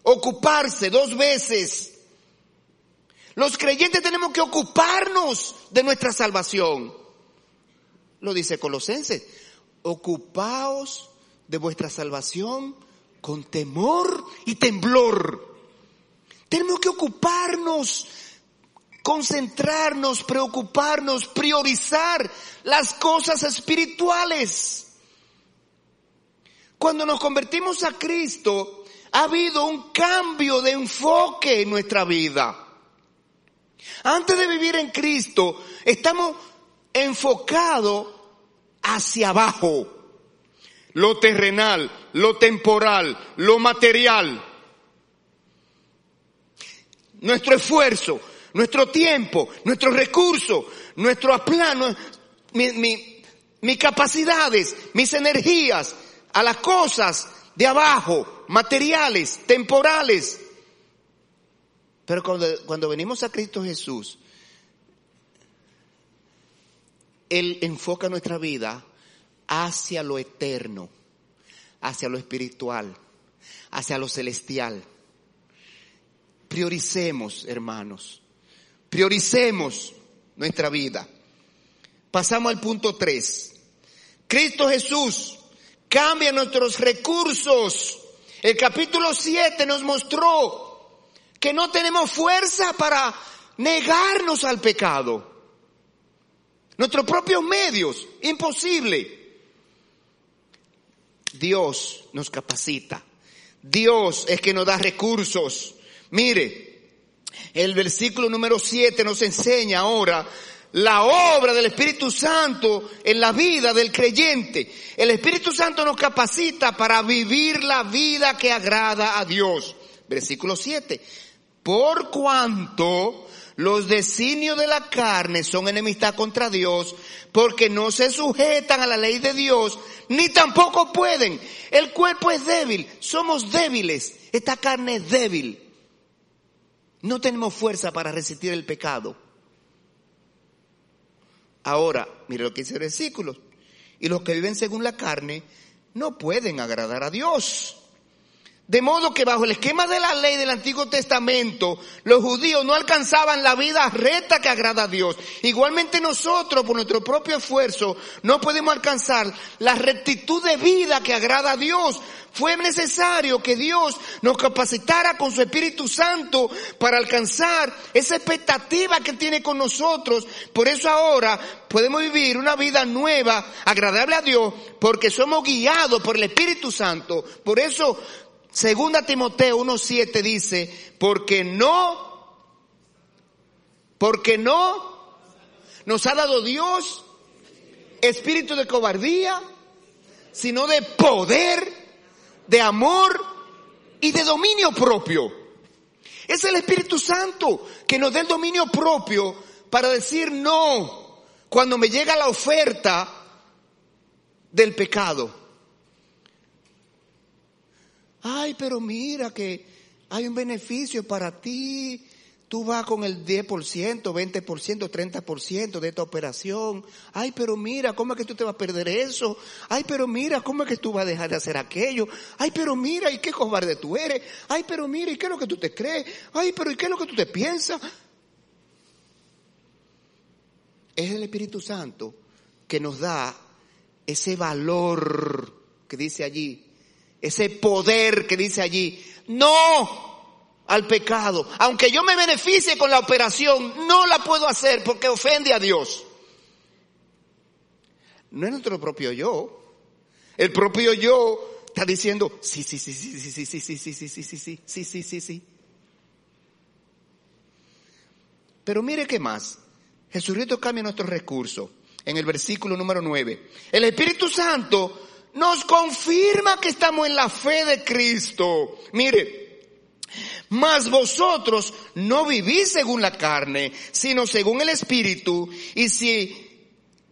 Ocuparse dos veces. Los creyentes tenemos que ocuparnos de nuestra salvación. Lo dice Colosenses. Ocupaos de vuestra salvación con temor y temblor. Tenemos que ocuparnos, concentrarnos, preocuparnos, priorizar las cosas espirituales. Cuando nos convertimos a Cristo, ha habido un cambio de enfoque en nuestra vida. Antes de vivir en Cristo, estamos enfocados hacia abajo. Lo terrenal, lo temporal, lo material. Nuestro esfuerzo, nuestro tiempo, nuestros recursos, nuestro plano, mis capacidades, mis energías, a las cosas de abajo, materiales, temporales. Pero cuando, cuando venimos a Cristo Jesús, Él enfoca nuestra vida hacia lo eterno, hacia lo espiritual, hacia lo celestial. Prioricemos, hermanos, prioricemos nuestra vida. Pasamos al punto 3. Cristo Jesús cambia nuestros recursos. El capítulo 7 nos mostró que no tenemos fuerza para negarnos al pecado. Nuestros propios medios, imposible. Dios nos capacita. Dios es que nos da recursos. Mire, el versículo número 7 nos enseña ahora la obra del Espíritu Santo en la vida del creyente. El Espíritu Santo nos capacita para vivir la vida que agrada a Dios. Versículo 7. Por cuanto los designios de la carne son enemistad contra Dios, porque no se sujetan a la ley de Dios, ni tampoco pueden. El cuerpo es débil, somos débiles, esta carne es débil. No tenemos fuerza para resistir el pecado. Ahora, mire lo que dice el versículo. Y los que viven según la carne no pueden agradar a Dios. De modo que bajo el esquema de la ley del Antiguo Testamento, los judíos no alcanzaban la vida recta que agrada a Dios. Igualmente nosotros, por nuestro propio esfuerzo, no podemos alcanzar la rectitud de vida que agrada a Dios. Fue necesario que Dios nos capacitara con su Espíritu Santo para alcanzar esa expectativa que tiene con nosotros. Por eso ahora podemos vivir una vida nueva, agradable a Dios, porque somos guiados por el Espíritu Santo. Por eso Segunda Timoteo 1.7 dice, porque no, porque no nos ha dado Dios espíritu de cobardía, sino de poder, de amor y de dominio propio. Es el Espíritu Santo que nos da el dominio propio para decir no cuando me llega la oferta del pecado. Ay, pero mira que hay un beneficio para ti. Tú vas con el 10%, 20%, 30% de esta operación. Ay, pero mira, ¿cómo es que tú te vas a perder eso? Ay, pero mira, ¿cómo es que tú vas a dejar de hacer aquello? Ay, pero mira, ¿y qué cobarde tú eres? Ay, pero mira, ¿y qué es lo que tú te crees? Ay, pero ¿y qué es lo que tú te piensas? Es el Espíritu Santo que nos da ese valor que dice allí, ese poder que dice allí, no al pecado. Aunque yo me beneficie con la operación, no la puedo hacer porque ofende a Dios. No es nuestro propio yo. El propio yo está diciendo, sí, sí, sí, sí, sí, sí, sí, sí, sí, sí, sí, sí, sí, sí, sí, sí, sí. Pero mire qué más. Jesucristo cambia nuestros recursos en el versículo número 9. El Espíritu Santo nos confirma que estamos en la fe de Cristo. Mire, mas vosotros no vivís según la carne, sino según el Espíritu. Y si,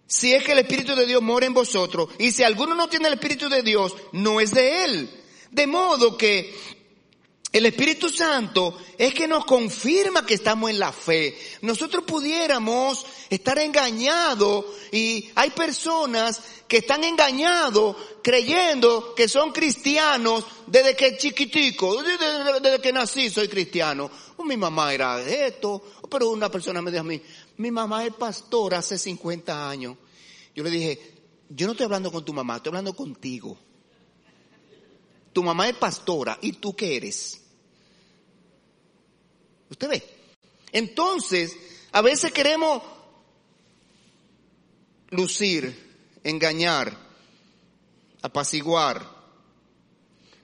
si es que el Espíritu de Dios mora en vosotros, y si alguno no tiene el Espíritu de Dios, no es de Él. De modo que el Espíritu Santo es que nos confirma que estamos en la fe. Nosotros pudiéramos estar engañados y hay personas que están engañados creyendo que son cristianos desde que chiquitico, desde, que nací soy cristiano. Oh, mi mamá era esto, pero una persona me dijo a mí, mi mamá es pastora hace 50 años. Yo le dije, yo no estoy hablando con tu mamá, estoy hablando contigo. Tu mamá es pastora y tú qué eres. ¿Usted ve? Entonces, a veces queremos lucir, engañar, apaciguar,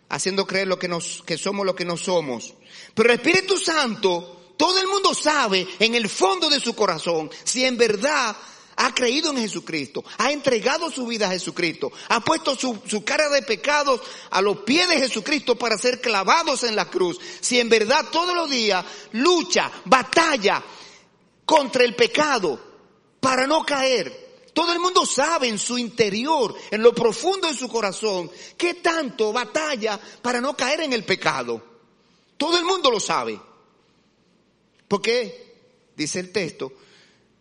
haciendo creer lo que nos, que somos lo que no somos. Pero el Espíritu Santo, todo el mundo sabe en el fondo de su corazón si en verdad ha creído en Jesucristo, ha entregado su vida a Jesucristo, ha puesto su, su, cara de pecados a los pies de Jesucristo para ser clavados en la cruz, si en verdad todos los días lucha, batalla contra el pecado para no caer, todo el mundo sabe en su interior, en lo profundo de su corazón, qué tanto batalla para no caer en el pecado. Todo el mundo lo sabe. ¿Por qué? Dice el texto,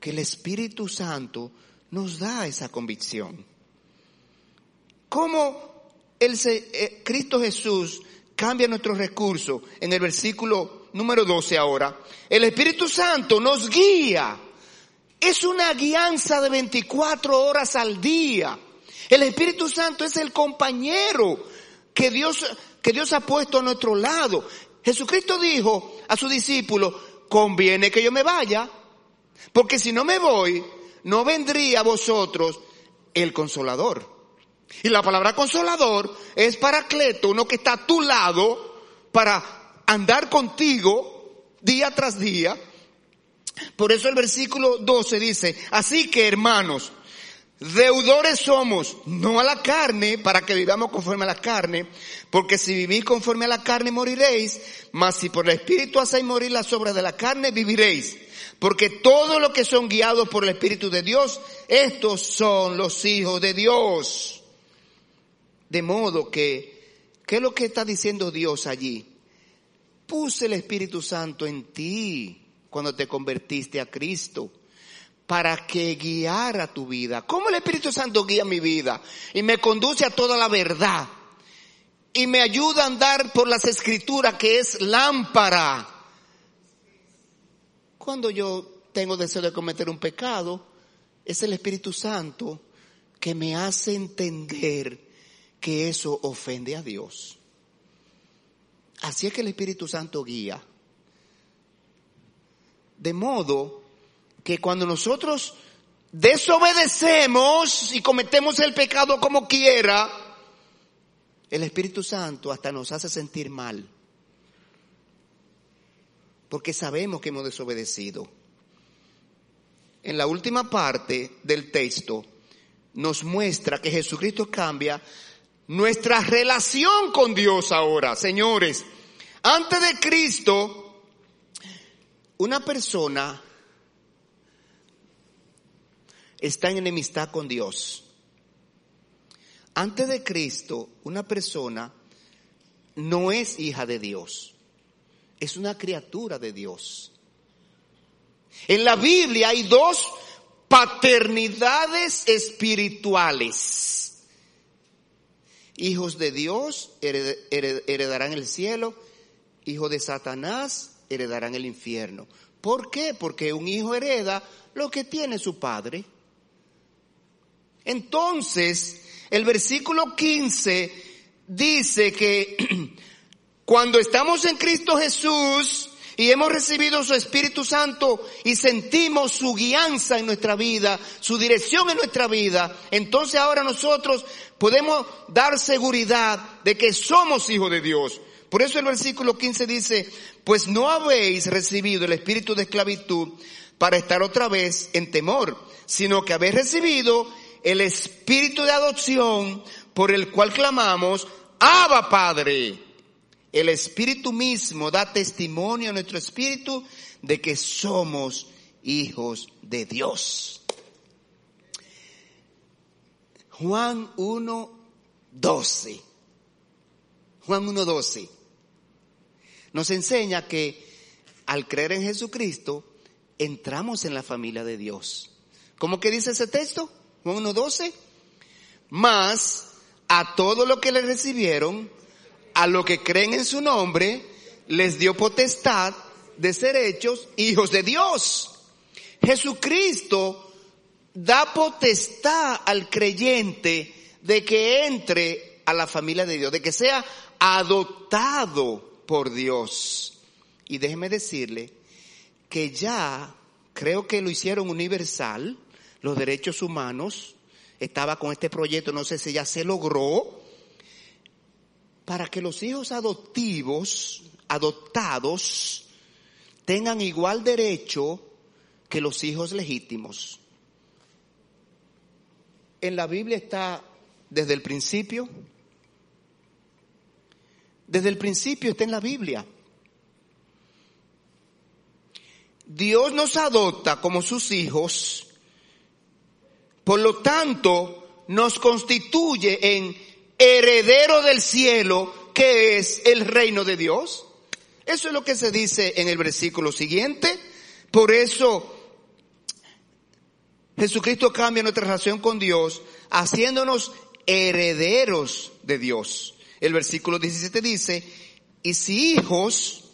que el Espíritu Santo nos da esa convicción. ¿Cómo el, eh, Cristo Jesús cambia nuestros recursos? En el versículo número 12 ahora, el Espíritu Santo nos guía. Es una guianza de 24 horas al día. El Espíritu Santo es el compañero que Dios, que Dios ha puesto a nuestro lado. Jesucristo dijo a sus discípulos, conviene que yo me vaya, porque si no me voy, no vendría a vosotros el consolador. Y la palabra consolador es paracleto, uno que está a tu lado para andar contigo día tras día. Por eso el versículo 12 dice, así que hermanos, deudores somos, no a la carne, para que vivamos conforme a la carne, porque si vivís conforme a la carne moriréis, mas si por el Espíritu hacéis morir las obras de la carne, viviréis. Porque todos los que son guiados por el Espíritu de Dios, estos son los hijos de Dios. De modo que, ¿qué es lo que está diciendo Dios allí? Puse el Espíritu Santo en ti cuando te convertiste a Cristo para que guiara tu vida. ¿Cómo el Espíritu Santo guía mi vida? Y me conduce a toda la verdad. y me ayuda a andar por las escrituras que es lámpara. Cuando yo tengo deseo de cometer un pecado, es el Espíritu Santo que me hace entender que eso ofende a Dios. Así es que el Espíritu Santo guía. De modo que cuando nosotros desobedecemos y cometemos el pecado como quiera, el Espíritu Santo hasta nos hace sentir mal. Porque sabemos que hemos desobedecido. En la última parte del texto nos muestra que Jesucristo cambia nuestra relación con Dios ahora. Señores, antes de Cristo, una persona está en enemistad con Dios. Antes de Cristo, una persona no es hija de Dios, es una criatura de Dios. En la Biblia hay dos paternidades espirituales. Hijos de Dios heredarán el cielo, hijos de Satanás heredarán el infierno. ¿Por qué? Porque un hijo hereda lo que tiene su padre. Entonces, el versículo 15 dice que [clears throat] cuando estamos en Cristo Jesús y hemos recibido su Espíritu Santo y sentimos su guianza en nuestra vida, su dirección en nuestra vida, entonces ahora nosotros podemos dar seguridad de que somos hijos de Dios. Por eso el versículo 15 dice, pues no habéis recibido el espíritu de esclavitud para estar otra vez en temor, sino que habéis recibido el espíritu de adopción por el cual clamamos, Abba Padre. El espíritu mismo da testimonio a nuestro espíritu de que somos hijos de Dios. Juan 1, 12. Juan 1, 12. Nos enseña que al creer en Jesucristo, entramos en la familia de Dios. ¿Cómo que dice ese texto? Juan 1.12. Más a todo lo que le recibieron, a lo que creen en su nombre, les dio potestad de ser hechos hijos de Dios. Jesucristo da potestad al creyente de que entre a la familia de Dios, de que sea adoptado por Dios. Y déjeme decirle que ya creo que lo hicieron universal los derechos humanos, estaba con este proyecto, no sé si ya se logró, para que los hijos adoptivos, adoptados, tengan igual derecho que los hijos legítimos. En la Biblia está desde el principio, desde el principio está en la Biblia. Dios nos adopta como sus hijos por lo tanto, nos constituye en heredero del cielo, que es el reino de Dios. Eso es lo que se dice en el versículo siguiente. Por eso Jesucristo cambia nuestra relación con Dios, haciéndonos herederos de Dios. El versículo 17 dice, y si hijos,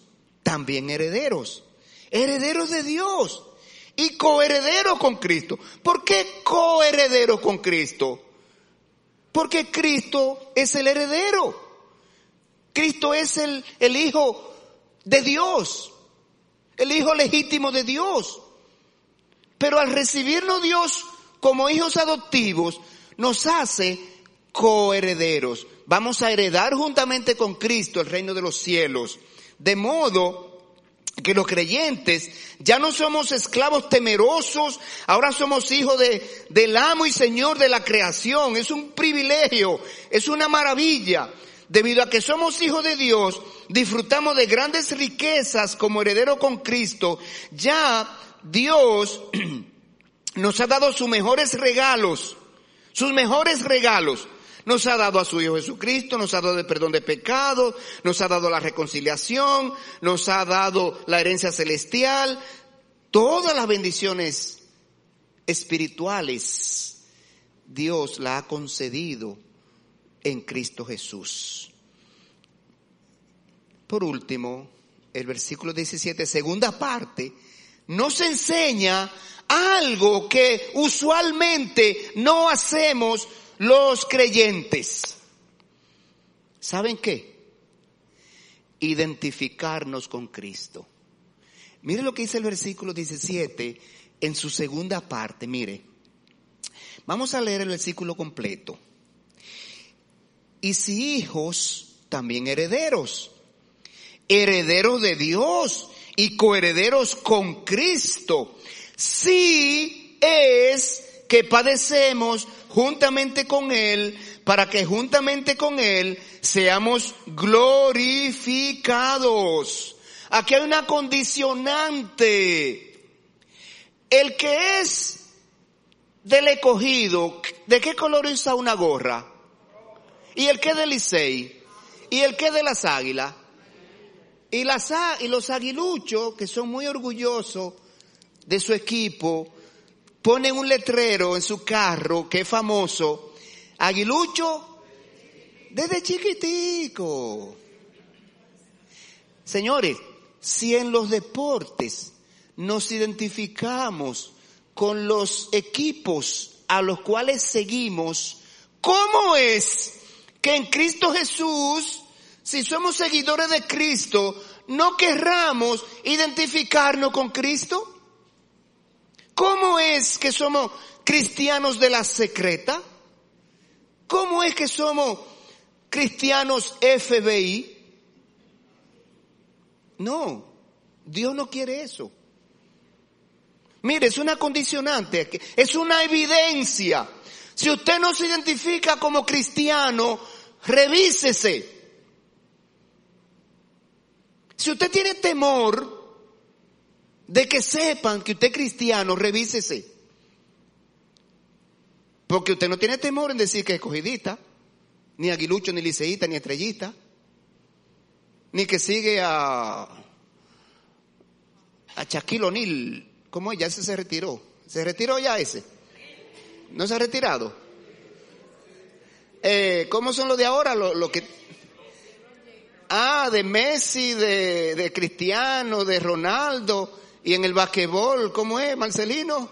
también herederos. Herederos de Dios y coheredero con Cristo. ¿Por qué coheredero con Cristo? Porque Cristo es el heredero. Cristo es el, el Hijo de Dios, el Hijo legítimo de Dios. Pero al recibirnos Dios como hijos adoptivos, nos hace coherederos. Vamos a heredar juntamente con Cristo el reino de los cielos. De modo que los creyentes ya no somos esclavos temerosos, ahora somos hijos de, del amo y señor de la creación. Es un privilegio, es una maravilla. Debido a que somos hijos de Dios, disfrutamos de grandes riquezas como heredero con Cristo. Ya Dios [clears throat] nos ha dado sus mejores regalos, sus mejores regalos. Nos ha dado a su Hijo Jesucristo, nos ha dado el perdón de pecados, nos ha dado la reconciliación, nos ha dado la herencia celestial, todas las bendiciones espirituales Dios la ha concedido en Cristo Jesús. por último, el versículo 17, segunda parte, nos enseña algo que usualmente no hacemos los creyentes. ¿Saben qué? Identificarnos con Cristo. Mire lo que dice el versículo 17 en su segunda parte, mire. Vamos a leer el versículo completo. Y si hijos, también herederos. Herederos de Dios y coherederos con Cristo. Si es que padecemos juntamente con Él, para que juntamente con Él seamos glorificados. Aquí hay una condicionante. El que es del escogido, ¿de qué color usa una gorra? ¿Y el que del Licey? ¿Y el que de las águilas? Y, las, y los aguiluchos, que son muy orgullosos de su equipo, ponen un letrero en su carro que es famoso. Aguilucho desde chiquitico. Señores, si en los deportes nos identificamos con los equipos a los cuales seguimos, ¿cómo es que en Cristo Jesús, si somos seguidores de Cristo, no querramos identificarnos con Cristo? ¿Cómo es que somos cristianos de la secreta? ¿Cómo es que somos cristianos FBI? No, Dios no quiere eso. Mire, es una condicionante, es una evidencia. Si usted no se identifica como cristiano, revísese. Si usted tiene temor de que sepan que usted es cristiano, revísese. Porque usted no tiene temor en decir que es escogidita, ni aguilucho, ni liceíta, ni estrellita, ni que sigue a, a Shaquille O'Neal. ¿Cómo? Ya ese se retiró. ¿Se retiró ya ese? ¿No se ha retirado? Eh, ¿Cómo son los de ahora? Lo, que... Ah, de Messi, de, de Cristiano, de Ronaldo. Y en el basquetbol, ¿cómo es, Marcelino?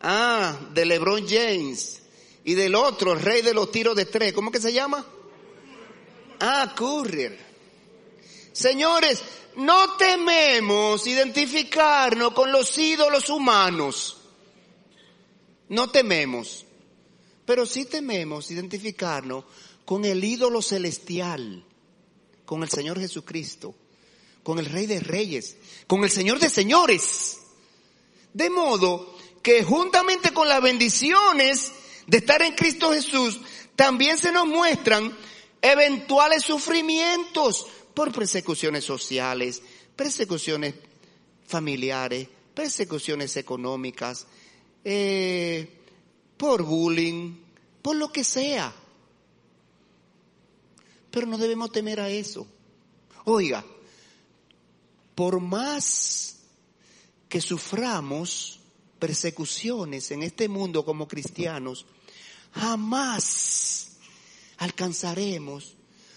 Ah, de LeBron James. Y del otro, el rey de los tiros de tres, ¿cómo que se llama? Ah, Courier. Señores, no tememos identificarnos con los ídolos humanos. No tememos. Pero sí tememos identificarnos con el ídolo celestial con el Señor Jesucristo, con el Rey de Reyes, con el Señor de Señores. De modo que juntamente con las bendiciones de estar en Cristo Jesús, también se nos muestran eventuales sufrimientos por persecuciones sociales, persecuciones familiares, persecuciones económicas, eh, por bullying, por lo que sea. No debemos temer a eso. Oiga, por más que suframos persecuciones en este mundo como cristianos, jamás alcanzaremos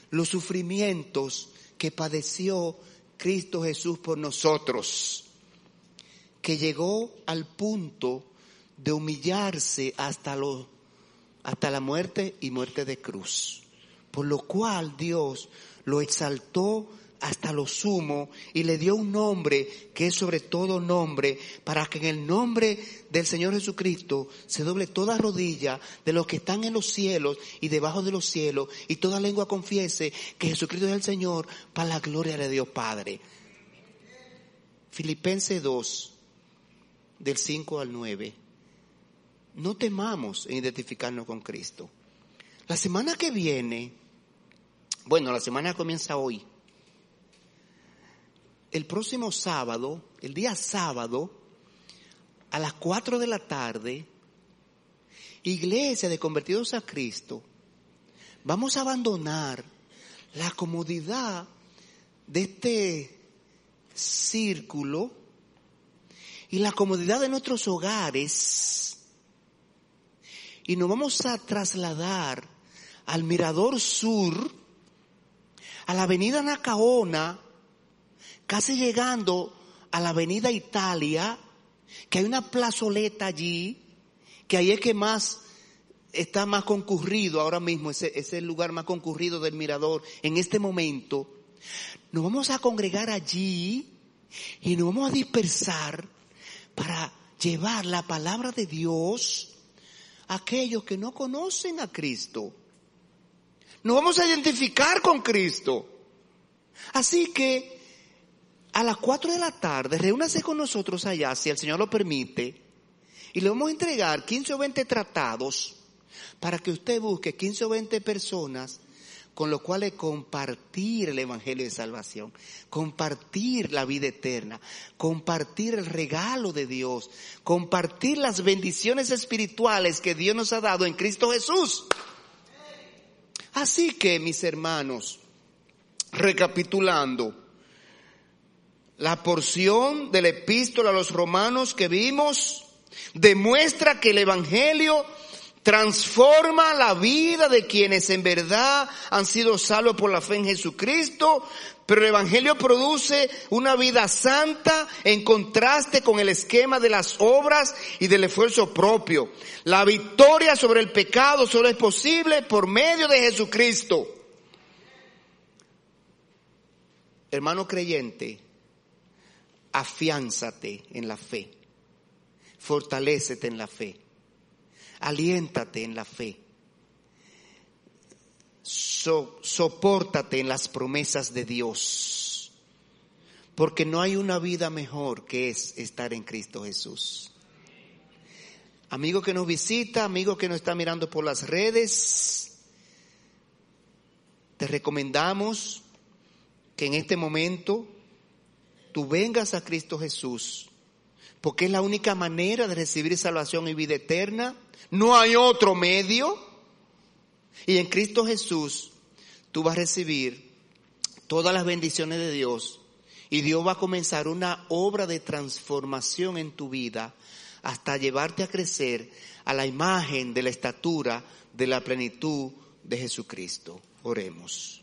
los sufrimientos que padeció Cristo Jesús por nosotros, que llegó al punto de humillarse hasta, lo, hasta la muerte y muerte de cruz por lo cual Dios lo exaltó hasta lo sumo y le dio un nombre que es sobre todo nombre, para que en el nombre del Señor Jesucristo se doble toda rodilla de los que están en los cielos y debajo de los cielos y toda lengua confiese que Jesucristo es el Señor para la gloria de Dios Padre. Filipenses 2, del 5 al 9. No temamos en identificarnos con Cristo. La semana que viene bueno, la semana comienza hoy. El próximo sábado, el día sábado, a las 4 de la tarde, iglesia de convertidos a Cristo, vamos a abandonar la comodidad de este círculo y la comodidad de nuestros hogares y nos vamos a trasladar al Mirador Sur, a la avenida Nacaona, casi llegando a la avenida Italia, que hay una plazoleta allí, que ahí es que más está más concurrido ahora mismo, ese es el lugar más concurrido del mirador en este momento. Nos vamos a congregar allí y nos vamos a dispersar para llevar la palabra de Dios a aquellos que no conocen a Cristo. Nos vamos a identificar con Cristo. Así que a las cuatro de la tarde, reúnase con nosotros allá, si el Señor lo permite, y le vamos a entregar 15 o 20 tratados para que usted busque 15 o 20 personas con los cuales compartir el Evangelio de Salvación, compartir la vida eterna, compartir el regalo de Dios, compartir las bendiciones espirituales que Dios nos ha dado en Cristo Jesús. Así que, mis hermanos, recapitulando, la porción de la epístola a los romanos que vimos demuestra que el Evangelio transforma la vida de quienes en verdad han sido salvos por la fe en Jesucristo, pero el Evangelio produce una vida santa en contraste con el esquema de las obras y del esfuerzo propio. La victoria sobre el pecado solo es posible por medio de Jesucristo. Hermano creyente, afiánzate en la fe, fortalécete en la fe, aliéntate en la fe, so, sopórtate en las promesas de Dios, porque no hay una vida mejor que es estar en Cristo Jesús. Amigo que nos visita, amigo que nos está mirando por las redes, te recomendamos que en este momento tú vengas a Cristo Jesús, porque es la única manera de recibir salvación y vida eterna. No hay otro medio. Y en Cristo Jesús tú vas a recibir todas las bendiciones de Dios y Dios va a comenzar una obra de transformación en tu vida hasta llevarte a crecer a la imagen de la estatura de la plenitud de Jesucristo. Oremos.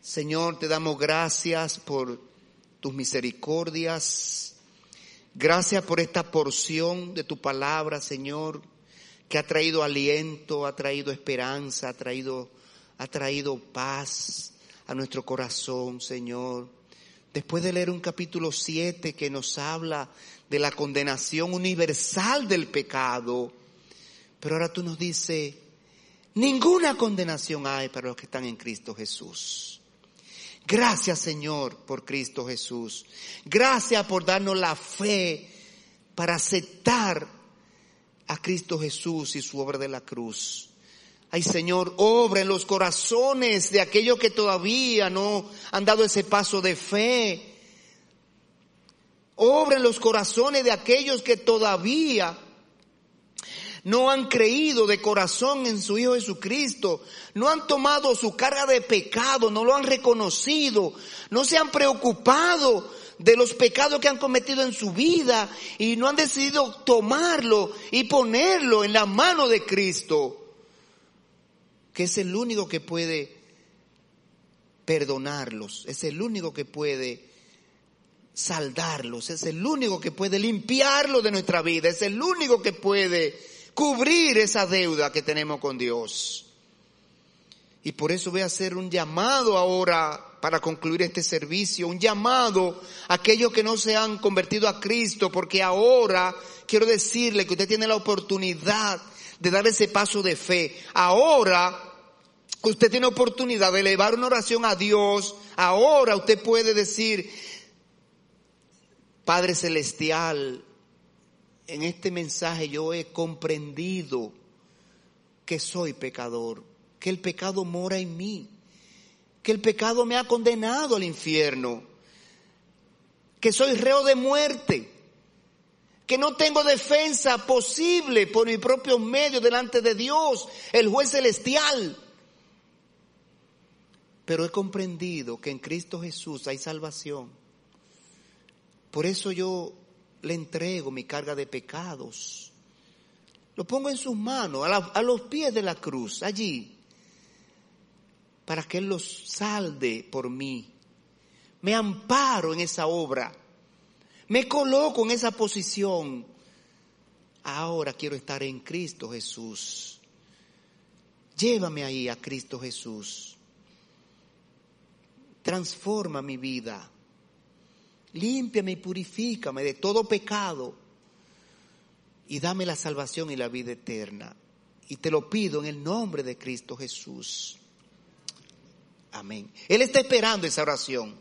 Señor, te damos gracias por tus misericordias. Gracias por esta porción de tu palabra, Señor, que ha traído aliento, ha traído esperanza, ha traído, ha traído paz a nuestro corazón, Señor. Después de leer un capítulo 7 que nos habla de la condenación universal del pecado, pero ahora tú nos dices, ninguna condenación hay para los que están en Cristo Jesús. Gracias Señor por Cristo Jesús. Gracias por darnos la fe para aceptar a Cristo Jesús y su obra de la cruz. Ay Señor, obra en los corazones de aquellos que todavía no han dado ese paso de fe. Obra en los corazones de aquellos que todavía no han creído de corazón en su Hijo Jesucristo, no han tomado su carga de pecado, no lo han reconocido, no se han preocupado de los pecados que han cometido en su vida y no han decidido tomarlo y ponerlo en la mano de Cristo, que es el único que puede perdonarlos, es el único que puede saldarlos, es el único que puede limpiarlo de nuestra vida, es el único que puede cubrir esa deuda que tenemos con Dios. Y por eso voy a hacer un llamado ahora para concluir este servicio, un llamado a aquellos que no se han convertido a Cristo, porque ahora quiero decirle que usted tiene la oportunidad de dar ese paso de fe. Ahora usted tiene oportunidad de elevar una oración a Dios. Ahora usted puede decir, Padre Celestial, en este mensaje yo he comprendido que soy pecador, que el pecado mora en mí, que el pecado me ha condenado al infierno, que soy reo de muerte, que no tengo defensa posible por mi propio medio delante de Dios, el juez celestial. Pero he comprendido que en Cristo Jesús hay salvación. Por eso yo le entrego mi carga de pecados. Lo pongo en sus manos, a, los pies de la cruz, allí, para que Él los salde por mí. Me amparo en esa obra. Me coloco en esa posición. Ahora quiero estar en Cristo Jesús. Llévame ahí a Cristo Jesús. Transforma mi vida. Límpiame y purifícame de todo pecado y dame la salvación y la vida eterna. Y te lo pido en el nombre de Cristo Jesús. Amén. Él está esperando esa oración.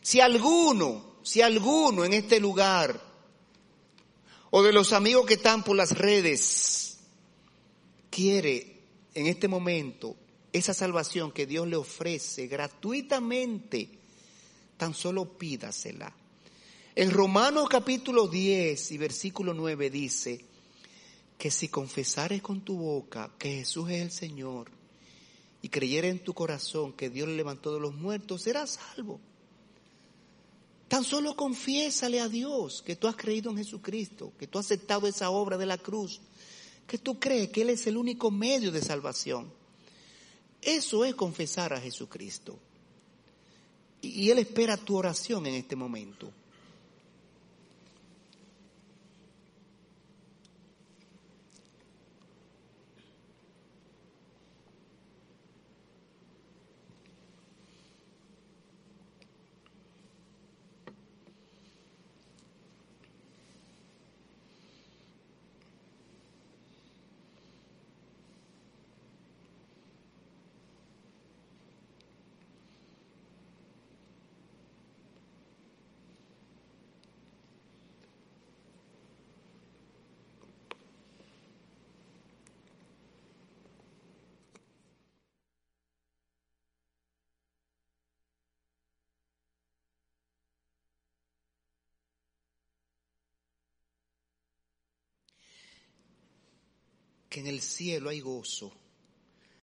Si alguno, si alguno en este lugar, o de los amigos que están por las redes, quiere en este momento esa salvación que Dios le ofrece gratuitamente, tan solo pídasela. En Romanos capítulo 10 y versículo 9 dice que si confesares con tu boca que Jesús es el Señor y creyeres en tu corazón que Dios le levantó de los muertos, serás salvo. Tan solo confiésale a Dios que tú has creído en Jesucristo, que tú has aceptado esa obra de la cruz, que tú crees que Él es el único medio de salvación. Eso es confesar a Jesucristo. Y Él espera tu oración en este momento. Que en el cielo hay gozo,